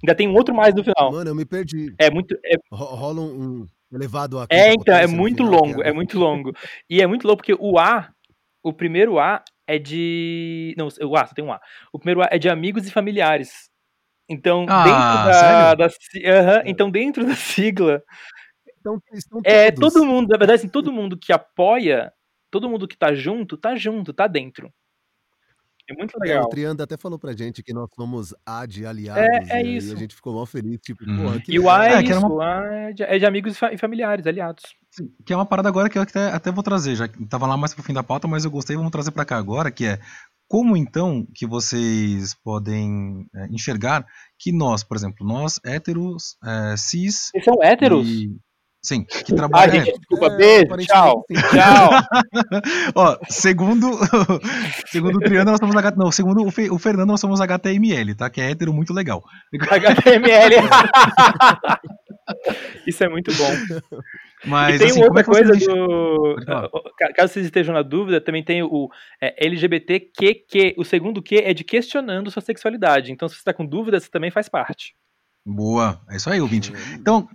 Ainda tem um outro mais no final. Mano, eu me perdi. É muito, é Ro- Rola um, um elevado a É, então, é muito final, longo, é muito longo. E é muito louco porque o A, o primeiro A é de. Não, o A, só tem um A. O primeiro A é de amigos e familiares. Então, Ah, dentro da. sério? da si- aham, então, dentro da sigla, Então, estão é todos. todo mundo, na verdade, assim, todo mundo que apoia, todo mundo que tá junto, tá junto, tá dentro. É muito É, legal. o Trianda até falou pra gente que nós somos A de aliados. É- é e aí isso. a gente ficou mal feliz. Tipo, Uhum. porra, que E o A é, É, isso, uma- o A é de, é de amigos e fa- e familiares, aliados. Que é uma parada agora que eu até, até vou trazer, já tava lá mais pro fim da pauta, mas eu gostei, vamos trazer pra cá agora, que é como então que vocês podem é, enxergar que nós, por exemplo, nós héteros, é, cis Vocês são héteros? e sim, que Ah, trabalham, gente, desculpa, É, beijo, tchau, tchau. ó, segundo segundo o Triano nós somos H, não, segundo o, Fe- o Fernando nós somos HTML, tá? Que é hétero muito legal. HTML. Isso é muito bom. Mas, e tem assim, outra é coisa deixa... do. Caso vocês estejam na dúvida, também tem o é, LGBTQ. O segundo Q é de questionando sua sexualidade. Então, se você está com dúvida, você também faz parte. Boa, é isso aí, ouvinte. Então,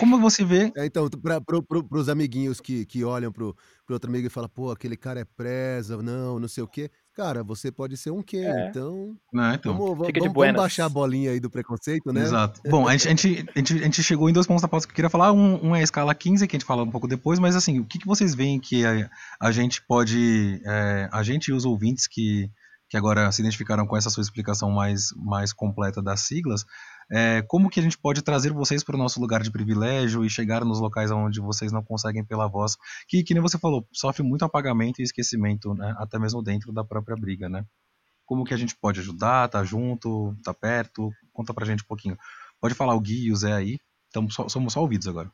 como você vê. É, então, para pro, pro, os amiguinhos que, que olham pro, pro outro amigo e falam, pô, aquele cara é presa, não, não sei o quê. Cara, você pode ser um quê? É. Então, não, então. Vamos, vamos, vamos, baixar a bolinha aí do preconceito, né? Exato. Bom, a gente, a gente, a gente, a gente chegou em dois pontos da pauta que eu queria falar. Um, um, é a escala 15, que a gente fala um pouco depois, mas assim, o que, que vocês veem que a, a gente pode. É, a gente e os ouvintes que, que agora se identificaram com essa sua explicação mais, mais completa das siglas, é, como que a gente pode trazer vocês para o nosso lugar de privilégio e chegar nos locais onde vocês não conseguem pela voz, que, que nem você falou, sofre muito apagamento e esquecimento, né, até mesmo dentro da própria briga, né? Como que a gente pode ajudar, tá junto, tá perto? Conta pra gente um pouquinho. Pode falar o Gui e o Zé aí, então, só, somos só ouvidos agora.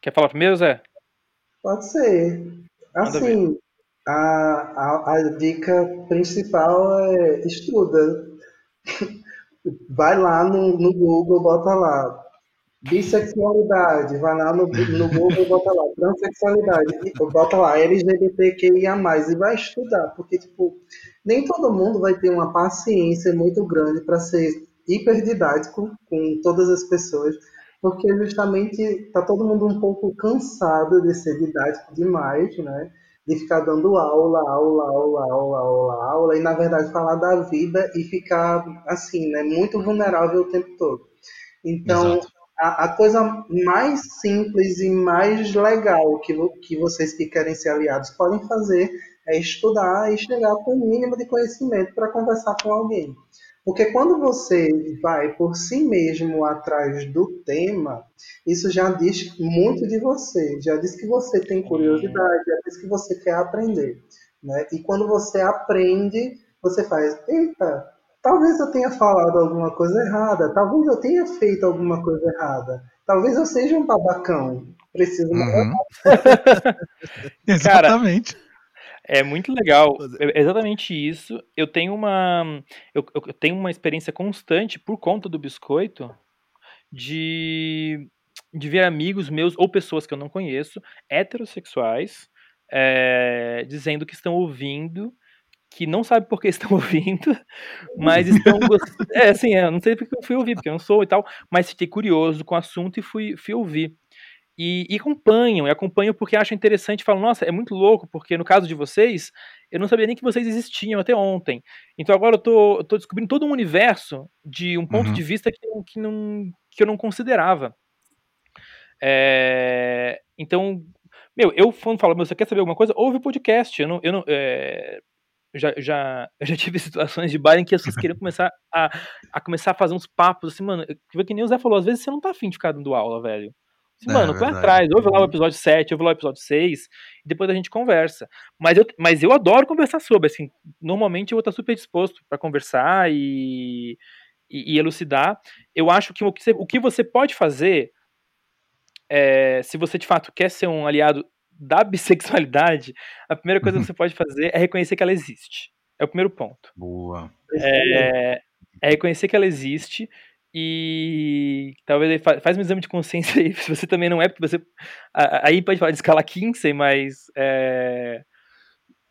Quer falar primeiro, Zé? Pode ser. Assim, a, a, a dica principal é estuda. Vai lá no, no Google, bota lá bissexualidade, vai lá no, no Google, bota lá transexualidade, bota lá LGBTQIA+, e vai estudar, porque, tipo, nem todo mundo vai ter uma paciência muito grande para ser hiperdidático com todas as pessoas, porque justamente tá todo mundo um pouco cansado de ser didático demais, né? De ficar dando aula, aula, aula, aula, aula, aula, e na verdade falar da vida e ficar assim, né, muito vulnerável o tempo todo. Então, a, a, coisa mais simples e mais legal que, que vocês que querem ser aliados podem fazer é estudar e chegar com o mínimo de conhecimento para conversar com alguém. Porque quando você vai por si mesmo atrás do tema, isso já diz muito de você, já diz que você tem curiosidade, já diz que você quer aprender. Né? E quando você aprende, você faz, eita, talvez eu tenha falado alguma coisa errada, talvez eu tenha feito alguma coisa errada, talvez eu seja um babacão, preciso uhum. Exatamente. Cara, é muito legal. É exatamente isso. Eu tenho uma eu, eu tenho uma experiência constante por conta do biscoito de de ver amigos meus ou pessoas que eu não conheço, heterossexuais, é, dizendo que estão ouvindo, que não sabe por que estão ouvindo, mas estão É, assim, eu não sei porque eu fui ouvir, porque eu não sou e tal, mas fiquei curioso com o assunto e fui, fui ouvir. E, e, acompanham, e acompanham porque acham interessante, falam, nossa, é muito louco, porque no caso de vocês, eu não sabia nem que vocês existiam até ontem. Então agora eu tô, eu tô descobrindo todo um universo de um ponto uhum. de vista que, que, não, que eu não considerava. É, então, meu, eu quando falo, você quer saber alguma coisa? Ouve o podcast. Eu não, eu não, é, já, já, eu já tive situações de bar em que as pessoas queriam começar a, a começar a fazer uns papos assim, mano, que nem o Zé falou, às vezes você não tá afim de ficar dando aula, velho. Mano, é, atrás, ouve lá o episódio 7, ouve lá o episódio 6, e depois a gente conversa. Mas eu, mas eu adoro conversar sobre, assim, normalmente eu vou estar super disposto para conversar e, e, e, elucidar. Eu acho que o que você, o que você pode fazer, é, se você de fato quer ser um aliado da bissexualidade, a primeira coisa que você pode fazer é reconhecer que ela existe. É o primeiro ponto. Boa. É, é reconhecer que ela existe e talvez faz um exame de consciência aí, se você também não é, porque você. Aí pode falar de escala Kinsey, mas. É,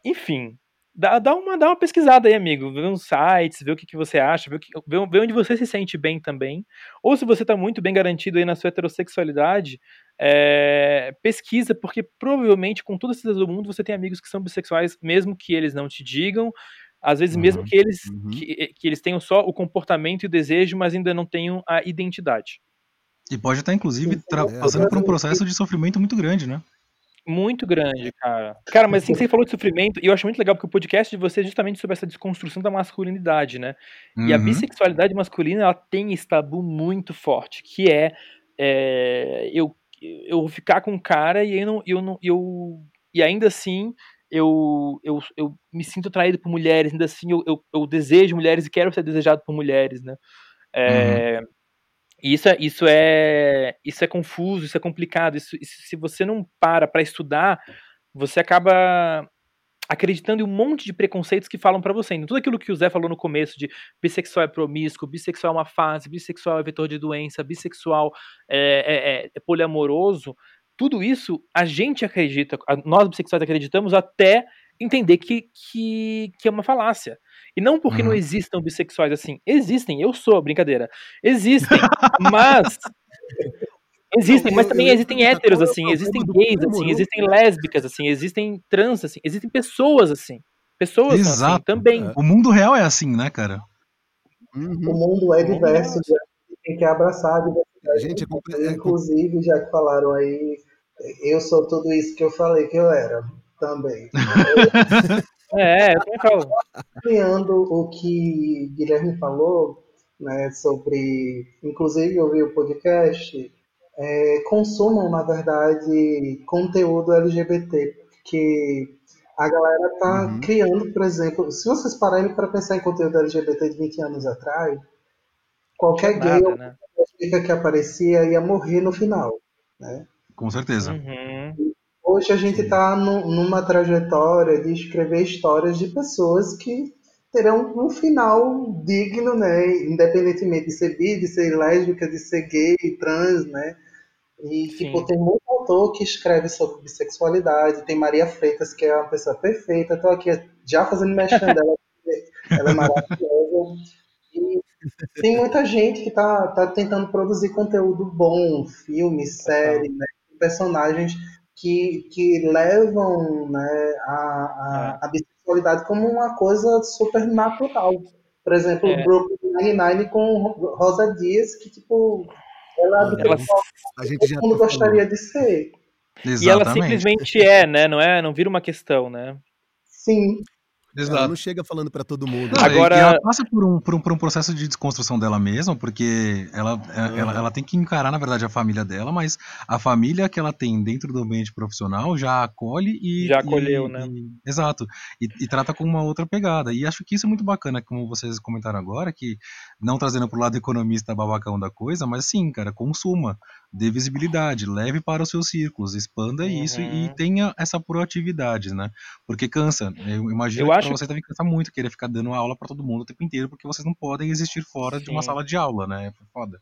enfim. Dá, dá, uma, dá uma pesquisada aí, amigo. Vê uns sites, vê o que, que você acha, vê, o que, vê onde você se sente bem também. Ou se você está muito bem garantido aí na sua heterossexualidade, é, pesquisa, porque provavelmente com todas as do mundo você tem amigos que são bissexuais, mesmo que eles não te digam, às vezes, uhum, mesmo que eles, uhum. que, que, eles tenham só o comportamento e o desejo, mas ainda não tenham a identidade. E pode estar, inclusive, é, passando por um processo de sofrimento muito grande, né? Muito grande, cara. Cara, mas assim, você falou de sofrimento, e eu acho muito legal, porque o podcast de você é justamente sobre essa desconstrução da masculinidade, né? Uhum. E a uhum. bissexualidade masculina, ela tem esse tabu muito forte, que é, é eu, eu ficar com um cara e eu não, eu não, eu, e ainda assim eu, eu, eu me sinto atraído por mulheres, ainda assim eu, eu, eu, desejo mulheres e quero ser desejado por mulheres, né? É, uhum. Isso é, isso é isso é confuso, isso é complicado. Isso, isso se você não para para estudar, você acaba acreditando em um monte de preconceitos que falam para você. Então, tudo aquilo que o Zé falou no começo de bissexual é promíscuo, bissexual é uma fase, bissexual é vetor de doença, bissexual é, é, é poliamoroso, tudo isso a gente acredita, nós bissexuais acreditamos até entender que, que, que é uma falácia. E não porque uhum. não existam bissexuais assim. Existem, eu sou, brincadeira. Existem, mas. Existem, mas também existem héteros, assim, existem gays, assim, existem lésbicas, assim, existem trans, assim, existem pessoas, assim. Pessoas assim, Exato. Assim, também. O mundo real é assim, né, cara? Uhum. O mundo é diverso, tem que abraçar a diversidade. Gente, é... Inclusive, já que falaram aí, eu sou tudo isso que eu falei que eu era também. é, eu também falo. Criando o que Guilherme falou, né, sobre, inclusive eu vi o podcast, é, consumam, na verdade, conteúdo LGBT, porque a galera tá uhum. criando, por exemplo, se vocês pararem para pensar em conteúdo LGBT de 20 anos atrás, qualquer Nada, gay né? que aparecia ia morrer no final, né? Com certeza. Uhum. Hoje a gente está numa trajetória de escrever histórias de pessoas que terão um final digno, né? Independentemente de ser bi, de ser lésbica, de ser gay, trans, né? E tipo, tem muito autor que escreve sobre bissexualidade. Tem Maria Freitas, que é uma pessoa perfeita. Estou aqui já fazendo mexendo dela, ela é maravilhosa. E tem muita gente que está tá tentando produzir conteúdo bom, filme, série, né? Personagens que, que levam né, a, a, é. a bissexualidade como uma coisa super natural. Por exemplo, é. Brooklyn Nine-Nine com Rosa Dias, que tipo, ela, ela a gente todo mundo tá gostaria de ser. Exatamente. E ela simplesmente é, né? Não é, não vira uma questão, né? Sim. Exato. Ela não chega falando para todo mundo. Não, Agora ela passa por um, por um, por, um, processo de desconstrução dela mesma, porque ela, uhum. ela, ela tem que encarar, na verdade, a família dela, mas a família que ela tem dentro do ambiente profissional já acolhe e. Já acolheu, e, né? E, exato. E, e, trata com uma outra pegada. E acho que isso é muito bacana, como vocês comentaram agora, que não trazendo pro lado economista babacão da coisa, mas sim, cara, consuma dê visibilidade, leve para os seus círculos, expanda uhum. isso e tenha essa proatividade, né? Porque cansa. Eu imagino eu que acho... você deve cansar muito querer ficar dando aula para todo mundo o tempo inteiro, porque vocês não podem existir fora Sim. de uma sala de aula, né? É foda.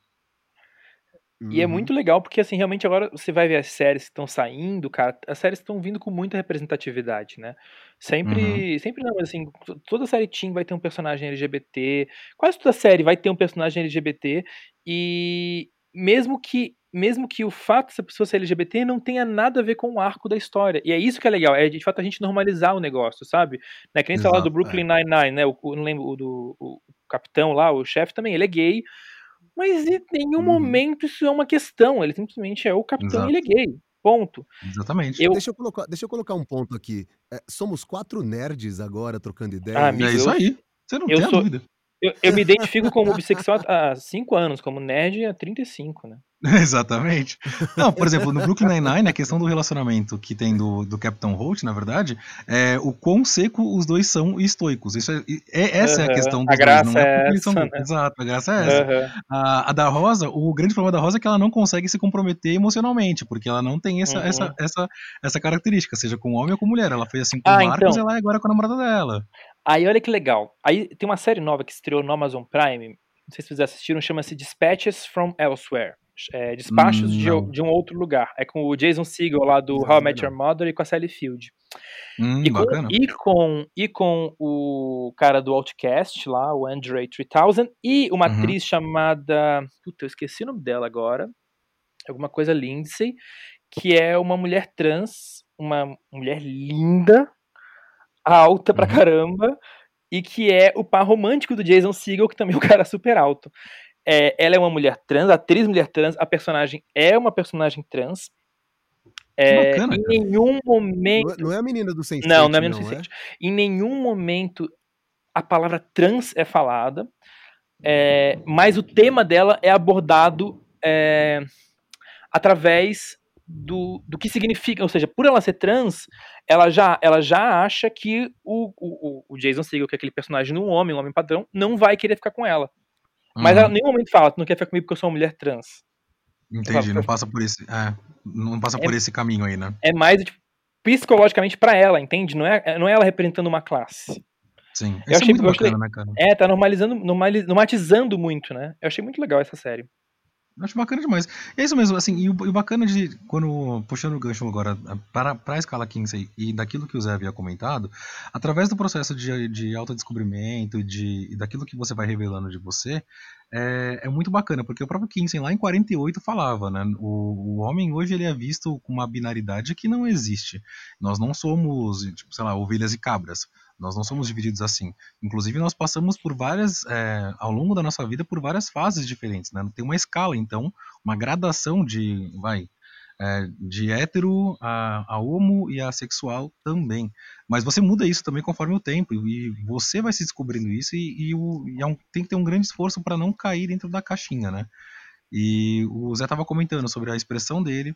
E é uhum. muito legal porque, assim, realmente agora você vai ver as séries que estão saindo, cara, as séries estão vindo com muita representatividade, né? Sempre, uhum. sempre não, mas assim, toda série Teen vai ter um personagem LGBT, quase toda série vai ter um personagem LGBT, e mesmo que mesmo que o fato dessa pessoa ser LGBT não tenha nada a ver com o arco da história. E é isso que é legal, é de fato a gente normalizar o negócio, sabe? Né? Que nem falar do Brooklyn é. Nine-Nine, né? O, não lembro o do o capitão lá, o chefe também, ele é gay, mas em nenhum uhum. momento isso é uma questão. Ele simplesmente é o capitão Exato. e ele é gay. Ponto. Exatamente. Eu... Deixa, eu colocar, deixa eu colocar um ponto aqui. É, somos quatro nerds agora trocando ideia. Ah, é isso aí. Você não eu tem sou, dúvida. Eu, eu, me identifico como bissexual há 5 anos, como nerd há 35, né? Exatamente. Não, por exemplo, no Brooklyn Nine-Nine, a questão do relacionamento que tem do, do Capitão Holt, na verdade, é o quão seco os dois são estoicos. Isso é, é essa uhum. é a questão dos a graça dois, não é, é essa, né? Exato, a graça é essa. Uhum. A, a, da Rosa, o grande problema da Rosa é que ela não consegue se comprometer emocionalmente, porque ela não tem essa, uhum. essa, essa, essa característica, seja com homem ou com mulher. Ela fez assim com o ah, Marcos então. e ela é agora com a namorada dela. Aí olha que legal. Aí tem uma série nova que estreou no Amazon Prime, não sei se vocês assistiram, chama-se Dispatches from Elsewhere é, Despachos hum, de, de, um Outro Lugar. É com o Jason Segel lá do não, How I Met Your Mother e com a Sally Field. Hum, e, com, e, com, e com o cara do Outcast lá, o Andre 3000, e uma uhum. atriz chamada. Puta, eu esqueci o nome dela agora. Alguma coisa Lindsay, que é uma mulher trans, uma mulher linda, alta pra uhum. caramba, e que é o par romântico do Jason Segel, que também é um cara super alto. É, ela é uma mulher trans, atriz mulher trans, a personagem é uma personagem trans. É, bacana, em nenhum momento. Não é, não é, a menina do Sense8. Não, não é a menina do Sense8. É? Em nenhum momento a palavra trans é falada, é, mas o tema dela é abordado é, através do, do que significa, ou seja, por ela ser trans, ela já, ela já acha que o, o, o Jason Segel, que é aquele personagem um homem, um homem padrão, não vai querer ficar com ela. Mas uhum. ela em nenhum momento fala, tu não quer ficar comigo porque eu sou uma mulher trans. Entendi, não passa por esse. É, não passa é, por esse caminho aí, né? É mais tipo, psicologicamente para ela, entende? Não é, não é ela representando uma classe. Sim, eu achei, é muito bacana, né, cara? É, tá normalizando, normatizando muito, né? Eu achei muito legal essa série. Acho bacana demais. É isso mesmo, assim, e o, e o bacana de, quando, puxando o gancho agora para, para a escala Kinsey e daquilo que o Zé havia comentado, através do processo de, de autodescobrimento de, daquilo que você vai revelando de você, é, é muito bacana, porque o próprio Kinsey lá em 48 falava, né, o, o homem hoje ele é visto com uma binaridade que não existe. Nós não somos, tipo, sei lá, ovelhas e cabras. Nós não somos divididos assim. Inclusive, nós passamos por várias, é, ao longo da nossa vida, por várias fases diferentes. Né? Tem uma escala, então, uma gradação de, vai, é, de hétero a, a homo e a sexual também. Mas você muda isso também conforme o tempo, e você vai se descobrindo isso, e, e, o, e é um, tem que ter um grande esforço para não cair dentro da caixinha, né? E o Zé estava comentando sobre a expressão dele,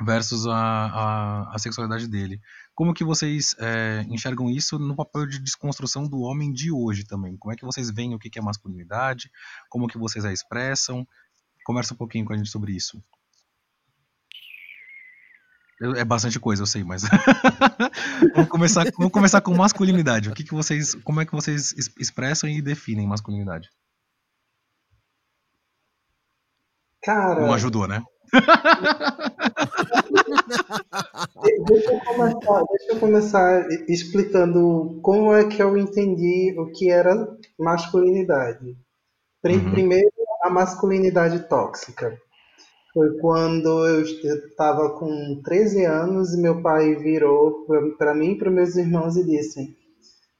versus a, a, a, sexualidade dele. Como que vocês é, enxergam isso no papel de desconstrução do homem de hoje também? Como é que vocês veem o que é masculinidade? Como que vocês a expressam? Conversa um pouquinho com a gente sobre isso. É bastante coisa, eu sei, mas vamos começar, vamos começar com masculinidade. O que, que vocês, como é que vocês expressam e definem masculinidade? Cara, não ajudou, né? Deixa, eu começar, deixa eu começar explicando como é que eu entendi o que era masculinidade. Uhum. Primeiro, a masculinidade tóxica. Foi quando eu estava com 13 anos e meu pai virou para mim e para meus irmãos e disse: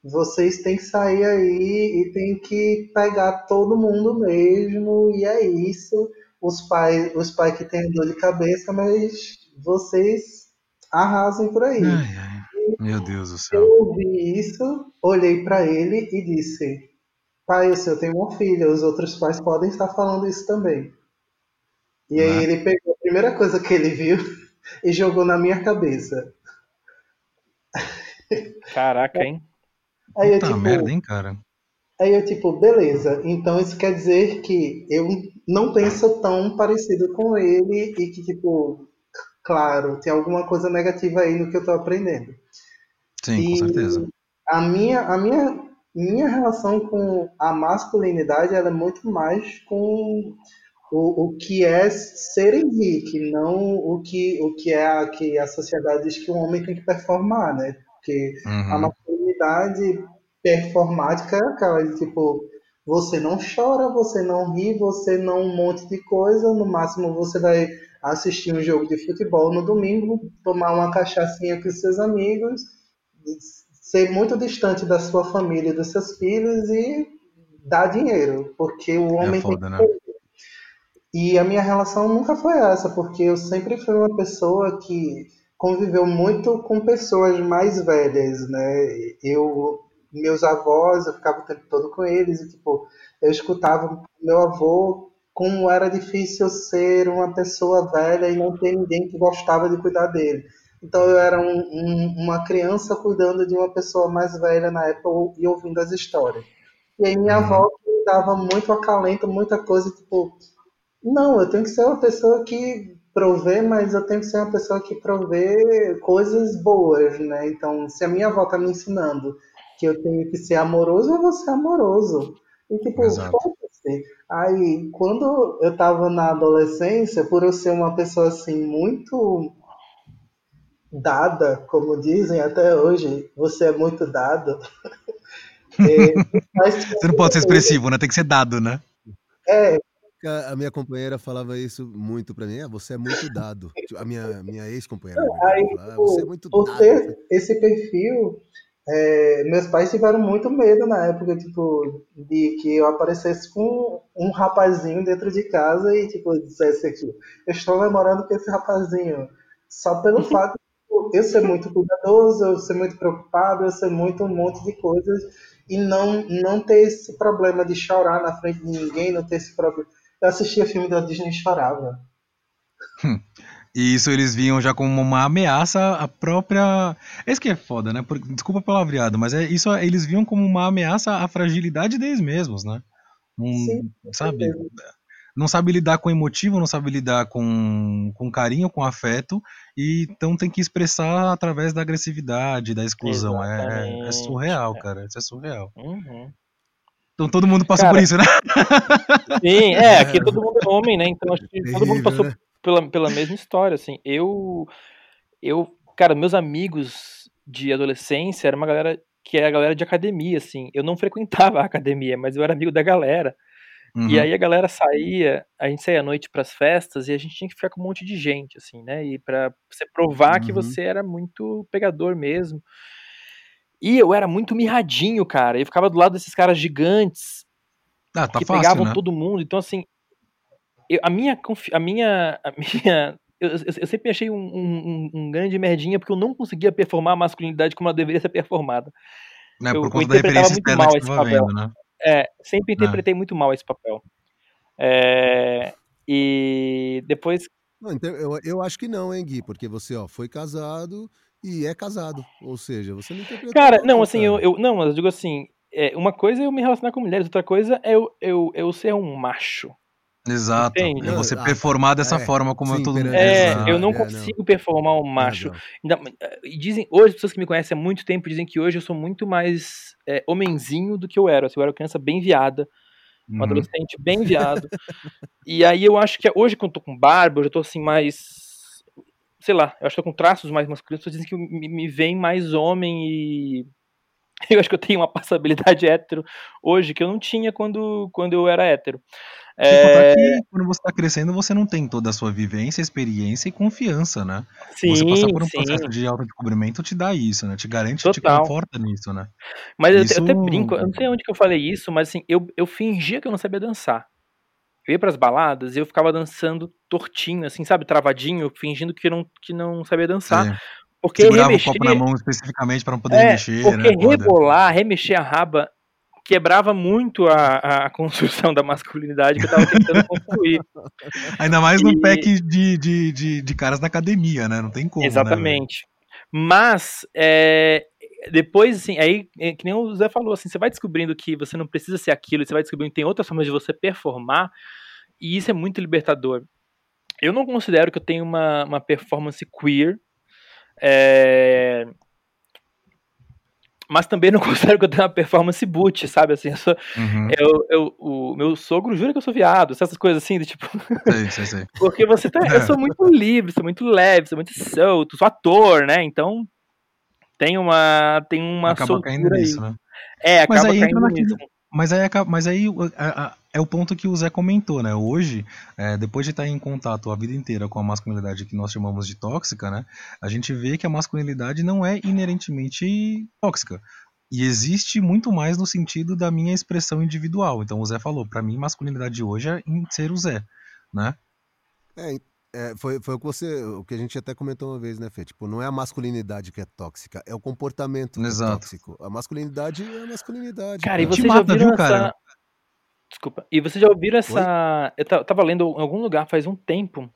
vocês têm que sair aí e tem que pegar todo mundo mesmo, e é isso os pais, os pais que têm dor de cabeça, mas vocês arrasem por aí. Ai, ai. Meu Deus do céu. Eu ouvi isso, olhei para ele e disse: Pai, o senhor tem uma filha, os outros pais podem estar falando isso também. E aí né? ele pegou a primeira coisa que ele viu e jogou na minha cabeça. Caraca, hein? Aí eu, Puta tipo, merda, hein, cara? Aí eu, tipo, beleza, então isso quer dizer que eu não penso tão parecido com ele e que, tipo, claro, tem alguma coisa negativa aí no que eu tô aprendendo. Sim, e com certeza. A minha, a minha, minha relação com a masculinidade ela é muito mais com o, o que é ser Henrique, não o que, o que é a, que a sociedade diz que o homem tem que performar, né? Porque uhum. a masculinidade performática é aquela de tipo, você não chora, você não ri, você não um monte de coisa, no máximo você vai assistir um jogo de futebol no domingo, tomar uma cachaçinha com seus amigos, ser muito distante da sua família e dos seus filhos e dar dinheiro, porque o é homem é foda, tem que né? E a minha relação nunca foi essa, porque eu sempre fui uma pessoa que conviveu muito com pessoas mais velhas, né? Eu meus avós, eu ficava o tempo todo com eles e tipo, eu escutava meu avô como era difícil ser uma pessoa velha e não ter ninguém que gostava de cuidar dele. Então eu era um, um, uma criança cuidando de uma pessoa mais velha na época e ouvindo as histórias. E aí minha uhum. avó me dava muito acalento, muita coisa, tipo, não, eu tenho que ser uma pessoa que provê, mas eu tenho que ser uma pessoa que provê coisas boas, né? Então, se a minha avó tá me ensinando que eu tenho que ser amoroso, eu vou ser amoroso. E tipo, foda-se. Aí, quando eu tava na adolescência, por eu ser uma pessoa assim, muito dada, como dizem até hoje, você é muito dado. é, você não pode ser expressivo, né? Tem que ser dado, né? É. A minha companheira falava isso muito pra mim. Ah, você é muito dado. Tipo, a minha, minha ex-companheira. Aí, ah, tipo, você é muito por dado. ter esse perfil, é, meus pais tiveram muito medo na época, tipo, de que eu aparecesse com um rapazinho dentro de casa e, tipo, dissesse aqui, eu estou namorando com esse rapazinho. Só pelo fato de tipo, eu ser muito cuidadoso, eu ser muito preocupado, eu ser muito um monte de coisas e não, não ter esse problema de chorar na frente de ninguém, não ter esse problema. Eu assistia filme da Disney e chorava. E isso eles viam já como uma ameaça à própria. Esse que é foda, né? Por... Desculpa pelo palavreado, mas é isso eles viam como uma ameaça à fragilidade deles mesmos, né? Um, Sim, sabe? não sabe lidar com emotivo, não sabe lidar com, com carinho, com afeto, e então tem que expressar através da agressividade, da exclusão. É, é, é, surreal, cara. Isso é surreal. Uhum. Então todo mundo passou cara, por isso, né? Sim, é, aqui todo mundo é homem, né? Então acho que todo mundo passou né? Pela, pela mesma história, assim. Eu, eu, cara, meus amigos de adolescência era uma galera que é a galera de academia, assim. Eu não frequentava a academia, mas eu era amigo da galera. Uhum. E aí a galera saía, a gente saía à noite para as festas e a gente tinha que ficar com um monte de gente, assim, né? E para você provar uhum. que você era muito pegador mesmo. E eu era muito mirradinho, cara. Eu ficava do lado desses caras gigantes ah, tá que fácil, pegavam né? todo mundo. Então, assim, eu, a minha. A minha, a minha eu, eu, eu sempre achei um, um, um, grande merdinha porque eu não conseguia performar a masculinidade como ela deveria ser performada. Né, eu, por conta da interpretava muito mal esse papel. Vendo, né? É, sempre é. interpretei é. muito mal esse papel. É, e depois. Não, então, eu, eu acho que não, hein, Gui? Porque você ó, foi casado e é casado. Ou seja, você não interpretou. Cara, não, assim. Eu, eu. Não, mas eu digo assim: é, uma coisa é eu me relacionar com mulheres, outra coisa é eu, eu, eu ser um macho. Exato. Entende? É você performar dessa é, forma como sim, todo mundo É, eu não consigo não. performar um macho. E dizem, hoje, as pessoas que me conhecem há muito tempo dizem que hoje eu sou muito mais é, homenzinho do que eu era. Assim, eu era criança bem viada, um uhum. adolescente bem viado. e aí eu acho que hoje, quando eu tô com barba, eu já tô assim mais. Sei lá, eu acho que tô com traços mais masculinos, dizem que me, me vem mais homem e eu acho que eu tenho uma passabilidade hétero hoje que eu não tinha quando, quando eu era hétero. É... que quando você está crescendo, você não tem toda a sua vivência, experiência e confiança, né? Sim, você passar por um sim. processo de autodescobrimento te dá isso, né? Te garante, Total. te conforta nisso, né? Mas isso... eu, até brinco, eu não sei onde que eu falei isso, mas assim, eu, eu fingia que eu não sabia dançar. Eu ia pras baladas e eu ficava dançando tortinho, assim, sabe, travadinho, fingindo que não, que não sabia dançar. Sim. Porque Segurava remexer... o copo na mão especificamente para não poder é, remexer. Porque né? rebolar, remexer a raba quebrava muito a, a construção da masculinidade que eu tava tentando construir. Ainda mais no pack de, de, de, de, caras da academia, né? Não tem como. Né, Exatamente. Né, Mas, é, depois, assim, aí, é, que nem o Zé falou, assim, você vai descobrindo que você não precisa ser aquilo, você vai descobrindo que tem outras formas de você performar, e isso é muito libertador. Eu não considero que eu tenho uma, uma performance queer. É, mas também não considero que eu tenho uma performance boot, sabe? Assim, eu sou, uhum. eu, eu, o meu sogro jura que eu sou viado, essas coisas assim, de tipo. Sei, sei, sei. Porque você tá, eu sou muito livre, sou muito leve, sou muito solto, sou ator, né? Então tem uma, tem uma acaba soltura caindo aí. nisso, né? É, acaba mas aí caindo nisso. Mas aí, mas aí a, a, é o ponto que o Zé comentou, né? Hoje, é, depois de estar em contato a vida inteira com a masculinidade que nós chamamos de tóxica, né? A gente vê que a masculinidade não é inerentemente tóxica. E existe muito mais no sentido da minha expressão individual. Então o Zé falou, para mim masculinidade hoje é em ser o Zé, né? É, é, foi, foi o que você, o que a gente até comentou uma vez, né, Fê? Tipo, não é a masculinidade que é tóxica, é o comportamento que é Exato. é tóxico. A masculinidade é a masculinidade. Cara, cara. e você já mata, viu, essa... cara? Desculpa. E vocês já ouviram essa. Oi? Eu tava lendo em algum lugar faz um tempo,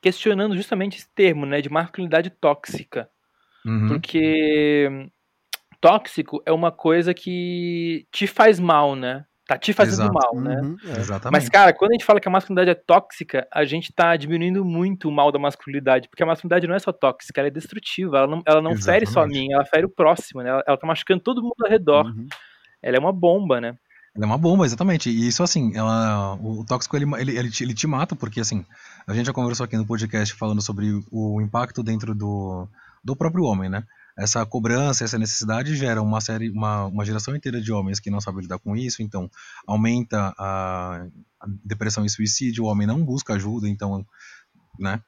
questionando justamente esse termo, né, de masculinidade tóxica. Uhum. Porque tóxico é uma coisa que te faz mal, né? Tá te fazendo Exato. mal, né? Uhum, é. Exatamente. Mas, cara, quando a gente fala que a masculinidade é tóxica, a gente tá diminuindo muito o mal da masculinidade, porque a masculinidade não é só tóxica, ela é destrutiva, ela não, ela não fere só a mim, ela fere o próximo, né? Ela, ela tá machucando todo mundo ao redor. Uhum. Ela é uma bomba, né? Ela é uma bomba, exatamente. E isso, assim, ela, o tóxico ele, ele, ele, te, ele te mata, porque, assim, a gente já conversou aqui no podcast falando sobre o impacto dentro do, do próprio homem, né? Essa cobrança, essa necessidade gera uma série, uma, uma geração inteira de homens que não sabem lidar com isso, então aumenta a, a depressão e suicídio, o homem não busca ajuda, então, né?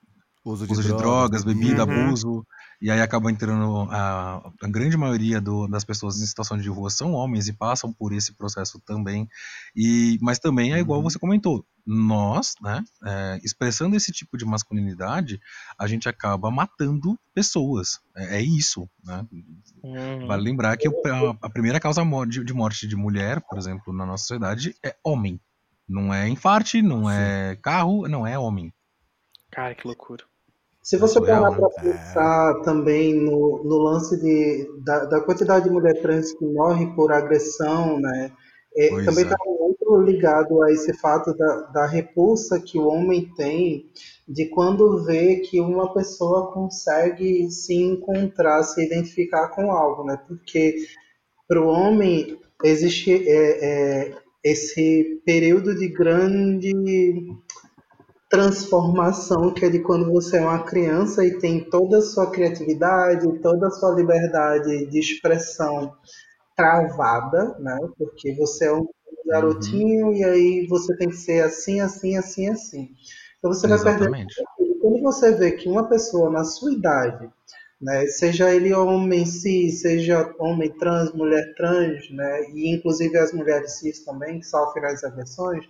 Uso de, uso drogas, de drogas, bebida, uhum. abuso, e aí acaba entrando a, a grande maioria do, das pessoas em situação de rua são homens e passam por esse processo também. E mas também é igual uhum. você comentou, nós, né, é, expressando esse tipo de masculinidade, a gente acaba matando pessoas. É, é isso, né? Uhum. Vale lembrar que a, a primeira causa de, de morte de mulher, por exemplo, na nossa sociedade é homem. Não é infarte, não Sim. é carro, não é homem. Cara, que loucura. Se você parar para pensar também no, no lance de, da, da, quantidade de mulher trans que morre por agressão, né? É, também está é. muito ligado a esse fato da, da repulsa que o homem tem de quando vê que uma pessoa consegue se encontrar, se identificar com algo, né? Porque para o homem existe é, é, esse período de grande transformação que é de quando você é uma criança e tem toda a sua criatividade, toda a sua liberdade de expressão travada, né? Porque você é um garotinho uhum. e aí você tem que ser assim, assim, assim, assim. Então você Exatamente. vai perder. Quando você vê que uma pessoa na sua idade, né, seja ele homem cis, seja homem trans, mulher trans, né, e inclusive as mulheres cis também que sofrem as agressões,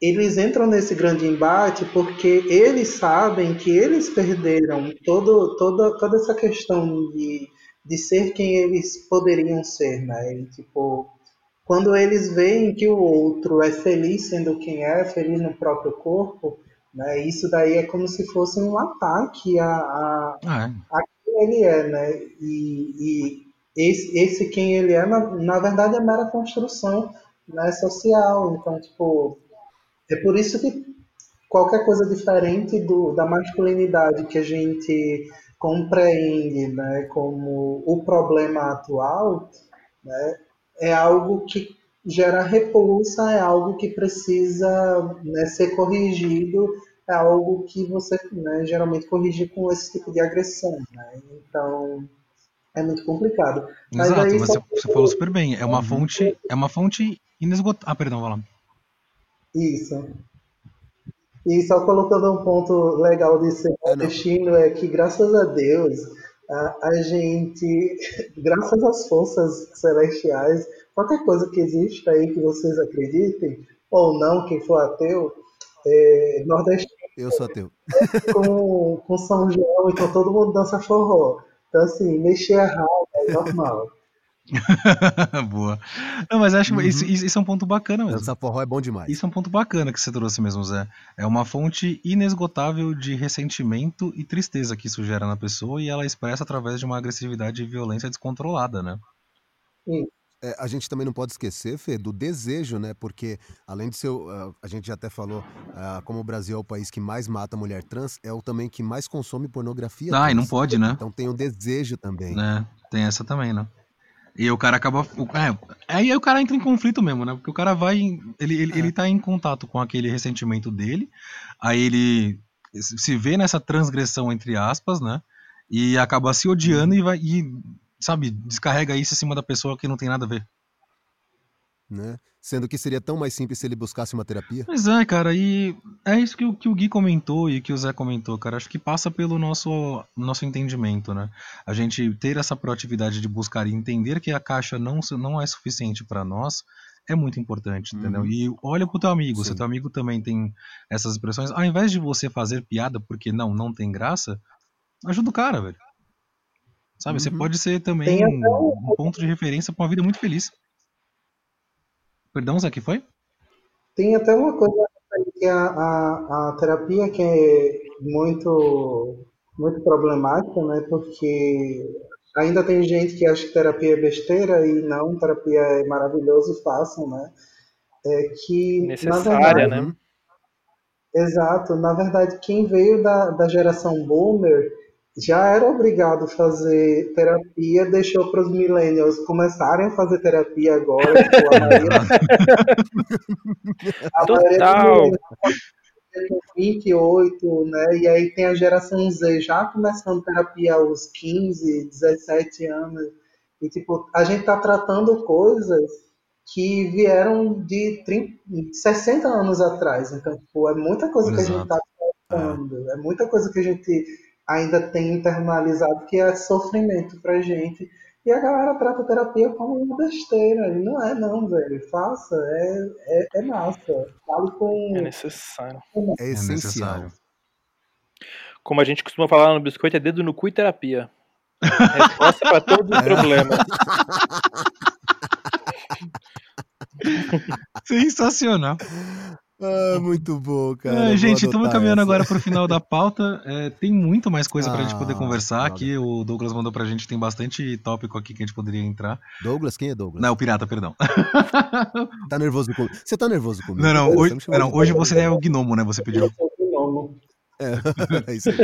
eles entram nesse grande embate porque eles sabem que eles perderam todo, toda, toda essa questão de, de ser quem eles poderiam ser, né? E, tipo, quando eles veem que o outro é feliz sendo quem é, feliz no próprio corpo, né? Isso daí é como se fosse um ataque a, a, ah, é. a quem ele é, né? E, e esse, esse quem ele é, na, na verdade, é mera construção né, social. Então, tipo, é por isso que qualquer coisa diferente do, da masculinidade que a gente compreende né, como o problema atual, né, é algo que gera repulsa, é algo que precisa né, ser corrigido, é algo que você né, geralmente corrige com esse tipo de agressão. Né? Então é muito complicado. Mas Exato, aí, você, você falou super bem. É uma fonte, é uma fonte inesgotável. Ah, perdão, vai lá. Isso. E só colocando um ponto legal de ser destino é que graças a Deus a, a gente, graças às forças celestiais, qualquer coisa que exista aí que vocês acreditem, ou não, quem for ateu, é, nordestino. Eu sou ateu. Com, com São João, então todo mundo dança forró. Então, assim, mexer errado é normal. Boa. Não, mas acho uhum. isso, isso, é um ponto bacana mesmo. Essa forró é bom demais. Isso é um ponto bacana que você trouxe mesmo, Zé. É uma fonte inesgotável de ressentimento e tristeza que isso gera na pessoa e ela expressa através de uma agressividade e violência descontrolada, né? Sim. É, a gente também não pode esquecer, Fê, do desejo, né? Porque, além de ser. Uh, a gente já até falou, uh, como o Brasil é o país que mais mata mulher trans, é o também que mais consome pornografia. Ah, e não pode, né? Então tem o desejo também. É, tem essa também, né? E o cara acaba. É, aí o cara entra em conflito mesmo, né? Porque o cara vai. Ele, ele, é. ele tá em contato com aquele ressentimento dele, aí ele se vê nessa transgressão, entre aspas, né? E acaba se odiando e vai. E, sabe, descarrega isso em cima da pessoa que não tem nada a ver. Né? Sendo que seria tão mais simples se ele buscasse uma terapia. Pois é, cara, e é isso que, que o Gui comentou e que o Zé comentou, cara. Acho que passa pelo nosso, nosso entendimento, né? A gente ter essa proatividade de buscar e entender que a caixa não, não é suficiente para nós é muito importante, uhum. entendeu? E olha pro teu amigo, Sim. se teu amigo também tem essas expressões, ao invés de você fazer piada porque não, não tem graça, ajuda o cara, velho. Sabe, uhum. você pode ser também um, um ponto de referência para uma vida muito feliz. Perdão, Zé, que foi? Tem até uma coisa que a, a, a terapia que é muito, muito problemática, né? Porque ainda tem gente que acha que terapia é besteira e não, terapia é maravilhoso e fácil, né? É que, Necessária, verdade, né? Exato. Na verdade, quem veio da, da geração boomer já era obrigado a fazer terapia, deixou para os millennials começarem a fazer terapia agora. Tipo, a maioria, a Total. 28, né? E aí tem a geração Z já começando terapia aos 15, 17 anos. E tipo, a gente tá tratando coisas que vieram de 30, 60 anos atrás. Então, tipo, é muita coisa Exato. que a gente tá tratando, é muita coisa que a gente ainda tem internalizado que é sofrimento pra gente. E a galera trata a terapia como uma besteira. E não é não, velho. Faça, é, é, é massa. Fale com. É necessário. É essencial. Como a gente costuma falar no biscoito, é dedo no cu e terapia. Resposta para todos os é. problemas. Sensacional. Ah, muito bom, cara. É, gente, estamos caminhando essa. agora para o final da pauta. É, tem muito mais coisa ah, para a gente poder conversar aqui. O Douglas mandou para a gente, tem bastante tópico aqui que a gente poderia entrar. Douglas? Quem é Douglas? Não, o Pirata, perdão. tá nervoso comigo? Você tá nervoso comigo? Não, não, hoje, não, hoje você é o gnomo, né? Você pediu. Eu sou o gnomo. É, é isso aí.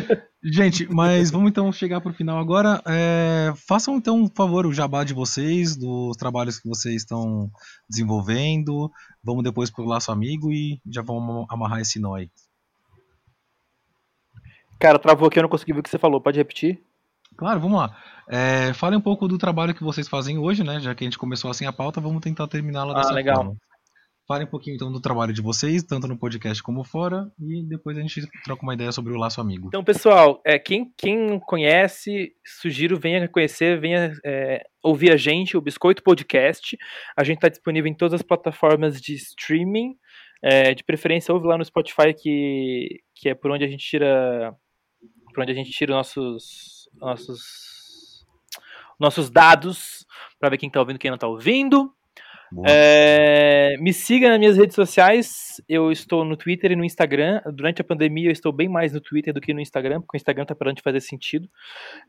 Gente, mas vamos então chegar para o final agora. É, façam então, por favor, o jabá de vocês, dos trabalhos que vocês estão desenvolvendo. Vamos depois para o Laço Amigo e já vamos amarrar esse nó aí. Cara, travou aqui, eu não consegui ver o que você falou. Pode repetir? Claro, vamos lá. É, fale um pouco do trabalho que vocês fazem hoje, né? Já que a gente começou assim a pauta, vamos tentar terminá-la ah, dessa legal. forma. Fale um pouquinho então do trabalho de vocês, tanto no podcast como fora, e depois a gente troca uma ideia sobre o Laço Amigo. Então, pessoal, é, quem, quem conhece, sugiro venha conhecer, venha é, ouvir a gente, o Biscoito Podcast. A gente está disponível em todas as plataformas de streaming. É, de preferência, ouve lá no Spotify, que, que é por onde a gente tira. Por onde a gente tira nossos. nossos nossos dados para ver quem está ouvindo quem não está ouvindo. É, me siga nas minhas redes sociais. Eu estou no Twitter e no Instagram. Durante a pandemia, eu estou bem mais no Twitter do que no Instagram, porque o Instagram está parando de fazer sentido.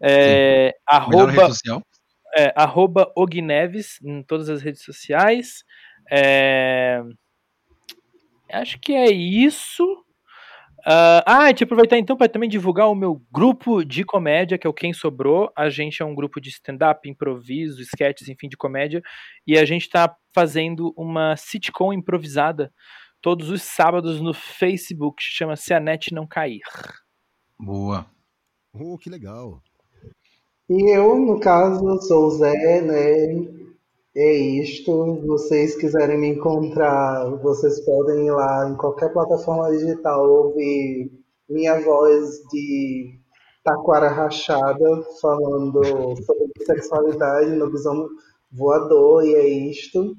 É, arroba, é, arroba Ogneves em todas as redes sociais. É, acho que é isso. Uh, ah, deixa eu aproveitar então para também divulgar o meu grupo de comédia, que é o Quem Sobrou. A gente é um grupo de stand-up, improviso, sketches, enfim, de comédia. E a gente está fazendo uma sitcom improvisada todos os sábados no Facebook, que chama Se a Net Não Cair. Boa. Oh, que legal. E eu, no caso, sou o Zé, né? É isto. Vocês quiserem me encontrar, vocês podem ir lá em qualquer plataforma digital ouvir minha voz de taquara rachada falando sobre sexualidade no Bisão Voador e é isto.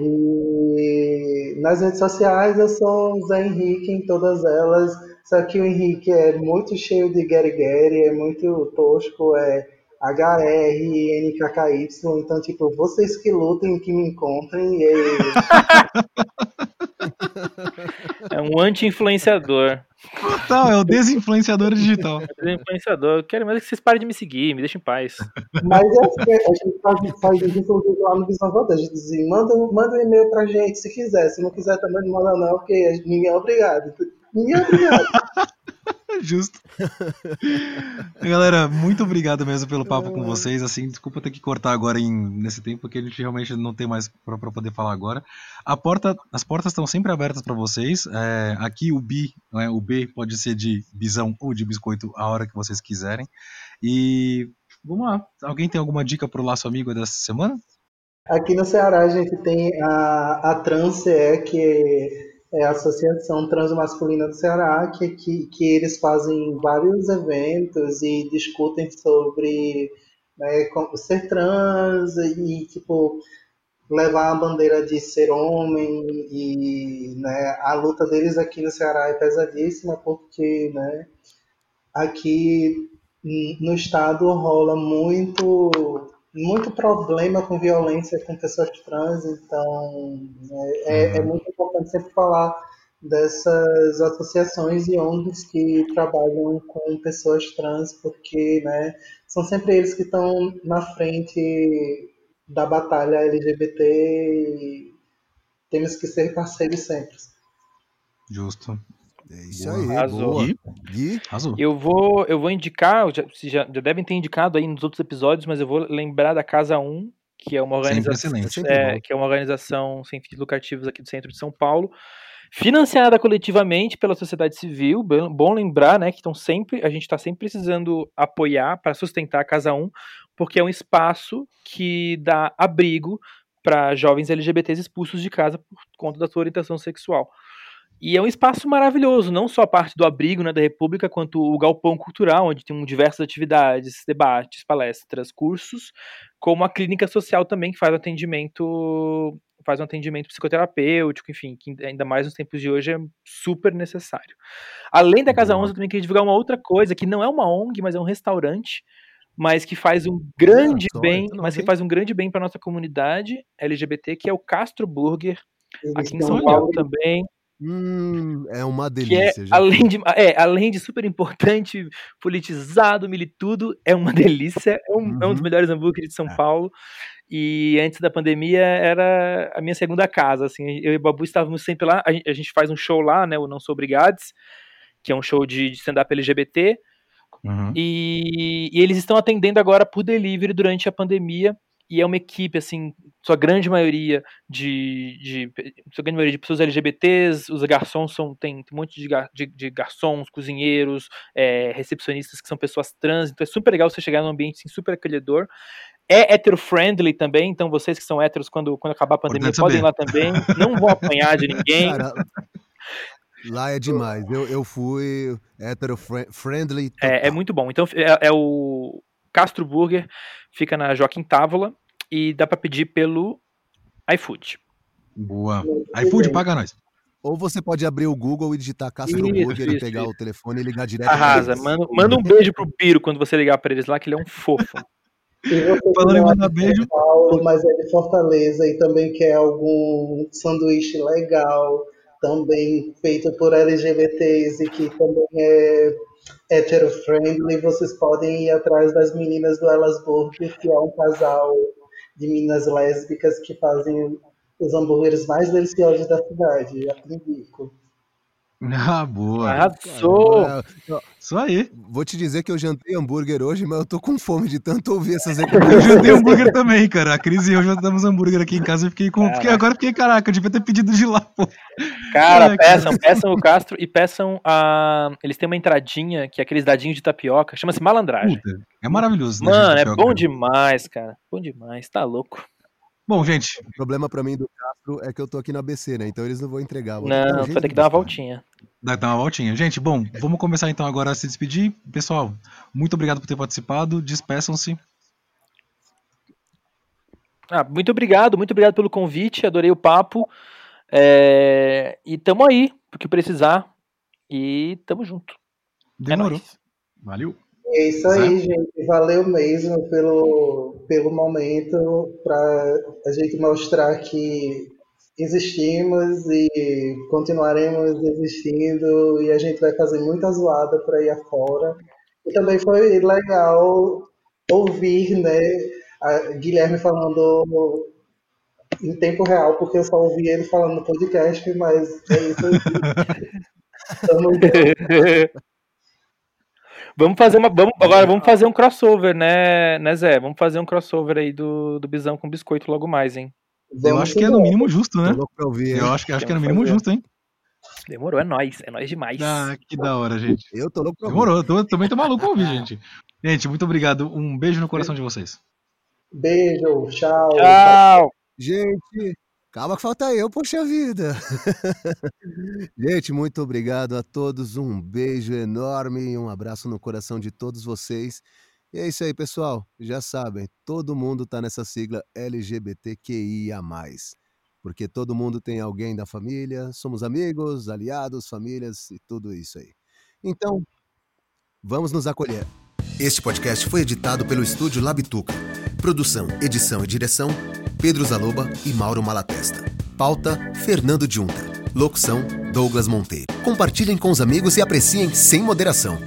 E nas redes sociais eu sou o Zé Henrique em todas elas. Só que o Henrique é muito cheio de guerigueri, é muito tosco, é H-R-N-K-K-Y. Então, tipo, vocês que lutem, que me encontrem. E... é um anti-influenciador. Total, é o desinfluenciador digital. É desinfluenciador. Eu quero mais que vocês parem de me seguir, me deixem em paz. Mas é assim, a gente faz, faz isso lá no Visão Volta. A gente diz, manda, manda um e-mail pra gente se quiser. Se não quiser também não manda não, porque ninguém é obrigado. Ninguém é obrigado. Justo. Galera, muito obrigado mesmo pelo papo com vocês. Assim, desculpa ter que cortar agora em, nesse tempo, porque a gente realmente não tem mais para poder falar agora. A porta, as portas estão sempre abertas para vocês. É, aqui o B, né, o B pode ser de bisão ou de biscoito a hora que vocês quiserem. E vamos lá. Alguém tem alguma dica para o laço amigo dessa semana? Aqui no Ceará a gente tem a, a Transe, que é a Associação Transmasculina do Ceará, que, que, que eles fazem vários eventos e discutem sobre né, ser trans e, tipo, levar a bandeira de ser homem e né, a luta deles aqui no Ceará é pesadíssima porque né, aqui no estado rola muito muito problema com violência com pessoas trans, então é, é, é muito importante sempre falar dessas associações e ONGs que trabalham com pessoas trans, porque né, são sempre eles que estão na frente da batalha LGBT e temos que ser parceiros sempre. Justo. É isso aí, Arrasou. boa. Gui? Arrasou. Eu vou, eu vou indicar, já, vocês já, já, devem ter indicado aí nos outros episódios, mas eu vou lembrar da Casa 1, que é uma organização, é, que é uma organização sem fins lucrativos aqui do centro de São Paulo, financiada coletivamente pela sociedade civil. Bom lembrar, né, que estão sempre, a gente está sempre precisando apoiar para sustentar a Casa 1, porque é um espaço que dá abrigo para jovens LGBTs expulsos de casa por conta da sua orientação sexual. E é um espaço maravilhoso, não só a parte do abrigo né, da República, quanto o galpão cultural, onde tem diversas atividades, debates, palestras, cursos, como a clínica social também, que faz atendimento, faz um atendimento psicoterapêutico, enfim, que ainda mais nos tempos de hoje é super necessário. Além da Casa 11, eu também queria divulgar uma outra coisa, que não é uma ONG, mas é um restaurante, mas que faz um grande bem, mas que faz um grande bem para nossa comunidade LGBT, que é o Castro Burger, aqui em São Paulo também Hum, é uma delícia. É, além, de, é, além de super importante, politizado, militudo, é uma delícia. É um, uhum. é um dos uhum. melhores hambúrgueres de São é. Paulo. E antes da pandemia era a minha segunda casa. Assim, eu e o Babu estávamos sempre lá. A gente, a gente faz um show lá, né? O Não Sou Obrigados, que é um show de, de stand-up LGBT. Uhum. E, e, eles estão atendendo agora por delivery durante a pandemia. E é uma equipe, assim, sua grande maioria de, de sua grande maioria de pessoas LGBTs, os garçons são, tem, tem um monte de, de, de garçons, cozinheiros, é, recepcionistas que são pessoas trans, então é super legal você chegar num ambiente assim, super acolhedor. É hetero-friendly também, então vocês que são héteros, quando, quando acabar a pandemia, podem ir lá também, não vão apanhar de ninguém. Lá é demais. Eu, eu fui hetero friendly. É, é, muito bom. Então é, é, o Castro Burger, fica na Joaquim Távola e dá para pedir pelo iFood. Boa. iFood paga nós. Ou você pode abrir o Google e digitar Castro isso, Burger isso, e pegar isso. o telefone e ligar direto. Arrasa. Manda, manda um beijo pro Biro quando você ligar para eles lá, que ele é um fofo. Falando em mandar beijo. Paulo, mas é de Fortaleza e também quer algum sanduíche legal também feito por LGBTs e que também é hetero-friendly, vocês podem ir atrás das meninas do Elas Burger, que é um casal de meninas lésbicas que fazem os hambúrgueres mais deliciosos da cidade. Já indico. Ah, boa. Arrasou! Isso aí. Vou te dizer que eu jantei hambúrguer hoje, mas eu tô com fome de tanto ouvir essas eu jantei hambúrguer também, cara. A Cris e eu jantamos hambúrguer aqui em casa e fiquei com. Fiquei, agora fiquei, caraca, eu devia ter pedido de lá, pô. Cara, peçam, peçam o Castro e peçam a. Eles têm uma entradinha que é aqueles dadinhos de tapioca, chama-se malandragem. Puta, é maravilhoso. Mano, é bom demais, cara. Bom demais, tá louco. Bom, gente. O problema para mim do Castro é que eu tô aqui na BC, né? Então eles não vão entregar. Vou não, vai ter que dar uma voltinha. Vai dar uma voltinha. Gente, bom, vamos começar então agora a se despedir. Pessoal, muito obrigado por ter participado. Despeçam-se. Ah, muito obrigado, muito obrigado pelo convite. Adorei o papo. É... E tamo aí, porque precisar. E tamo junto. Demorou. É Valeu. É isso aí, gente. Valeu mesmo pelo, pelo momento para a gente mostrar que existimos e continuaremos existindo e a gente vai fazer muita zoada para ir afora. E também foi legal ouvir, né, a Guilherme falando em tempo real, porque eu só ouvi ele falando no podcast, mas é isso aí. Vamos fazer uma. Vamos, agora vamos fazer um crossover, né, né, Zé? Vamos fazer um crossover aí do, do Bisão com biscoito logo mais, hein? Eu acho que é no mínimo justo, né? Eu acho que, acho que é no mínimo justo, hein? Demorou, é nóis, é nóis demais. Ah, que da hora, gente. Eu tô louco pra Demorou, eu tô, também tô maluco pra ouvir, gente. Gente, muito obrigado. Um beijo no coração de vocês. Beijo, tchau. Tchau. Gente, Calma que falta eu, poxa vida. Gente, muito obrigado a todos. Um beijo enorme e um abraço no coração de todos vocês. E é isso aí, pessoal. Já sabem, todo mundo tá nessa sigla LGBTQIA. Porque todo mundo tem alguém da família, somos amigos, aliados, famílias e tudo isso aí. Então, vamos nos acolher. Este podcast foi editado pelo estúdio Labituca. Produção, edição e direção Pedro Zaloba e Mauro Malatesta. Pauta: Fernando Junta. Locução: Douglas Monteiro. Compartilhem com os amigos e apreciem sem moderação.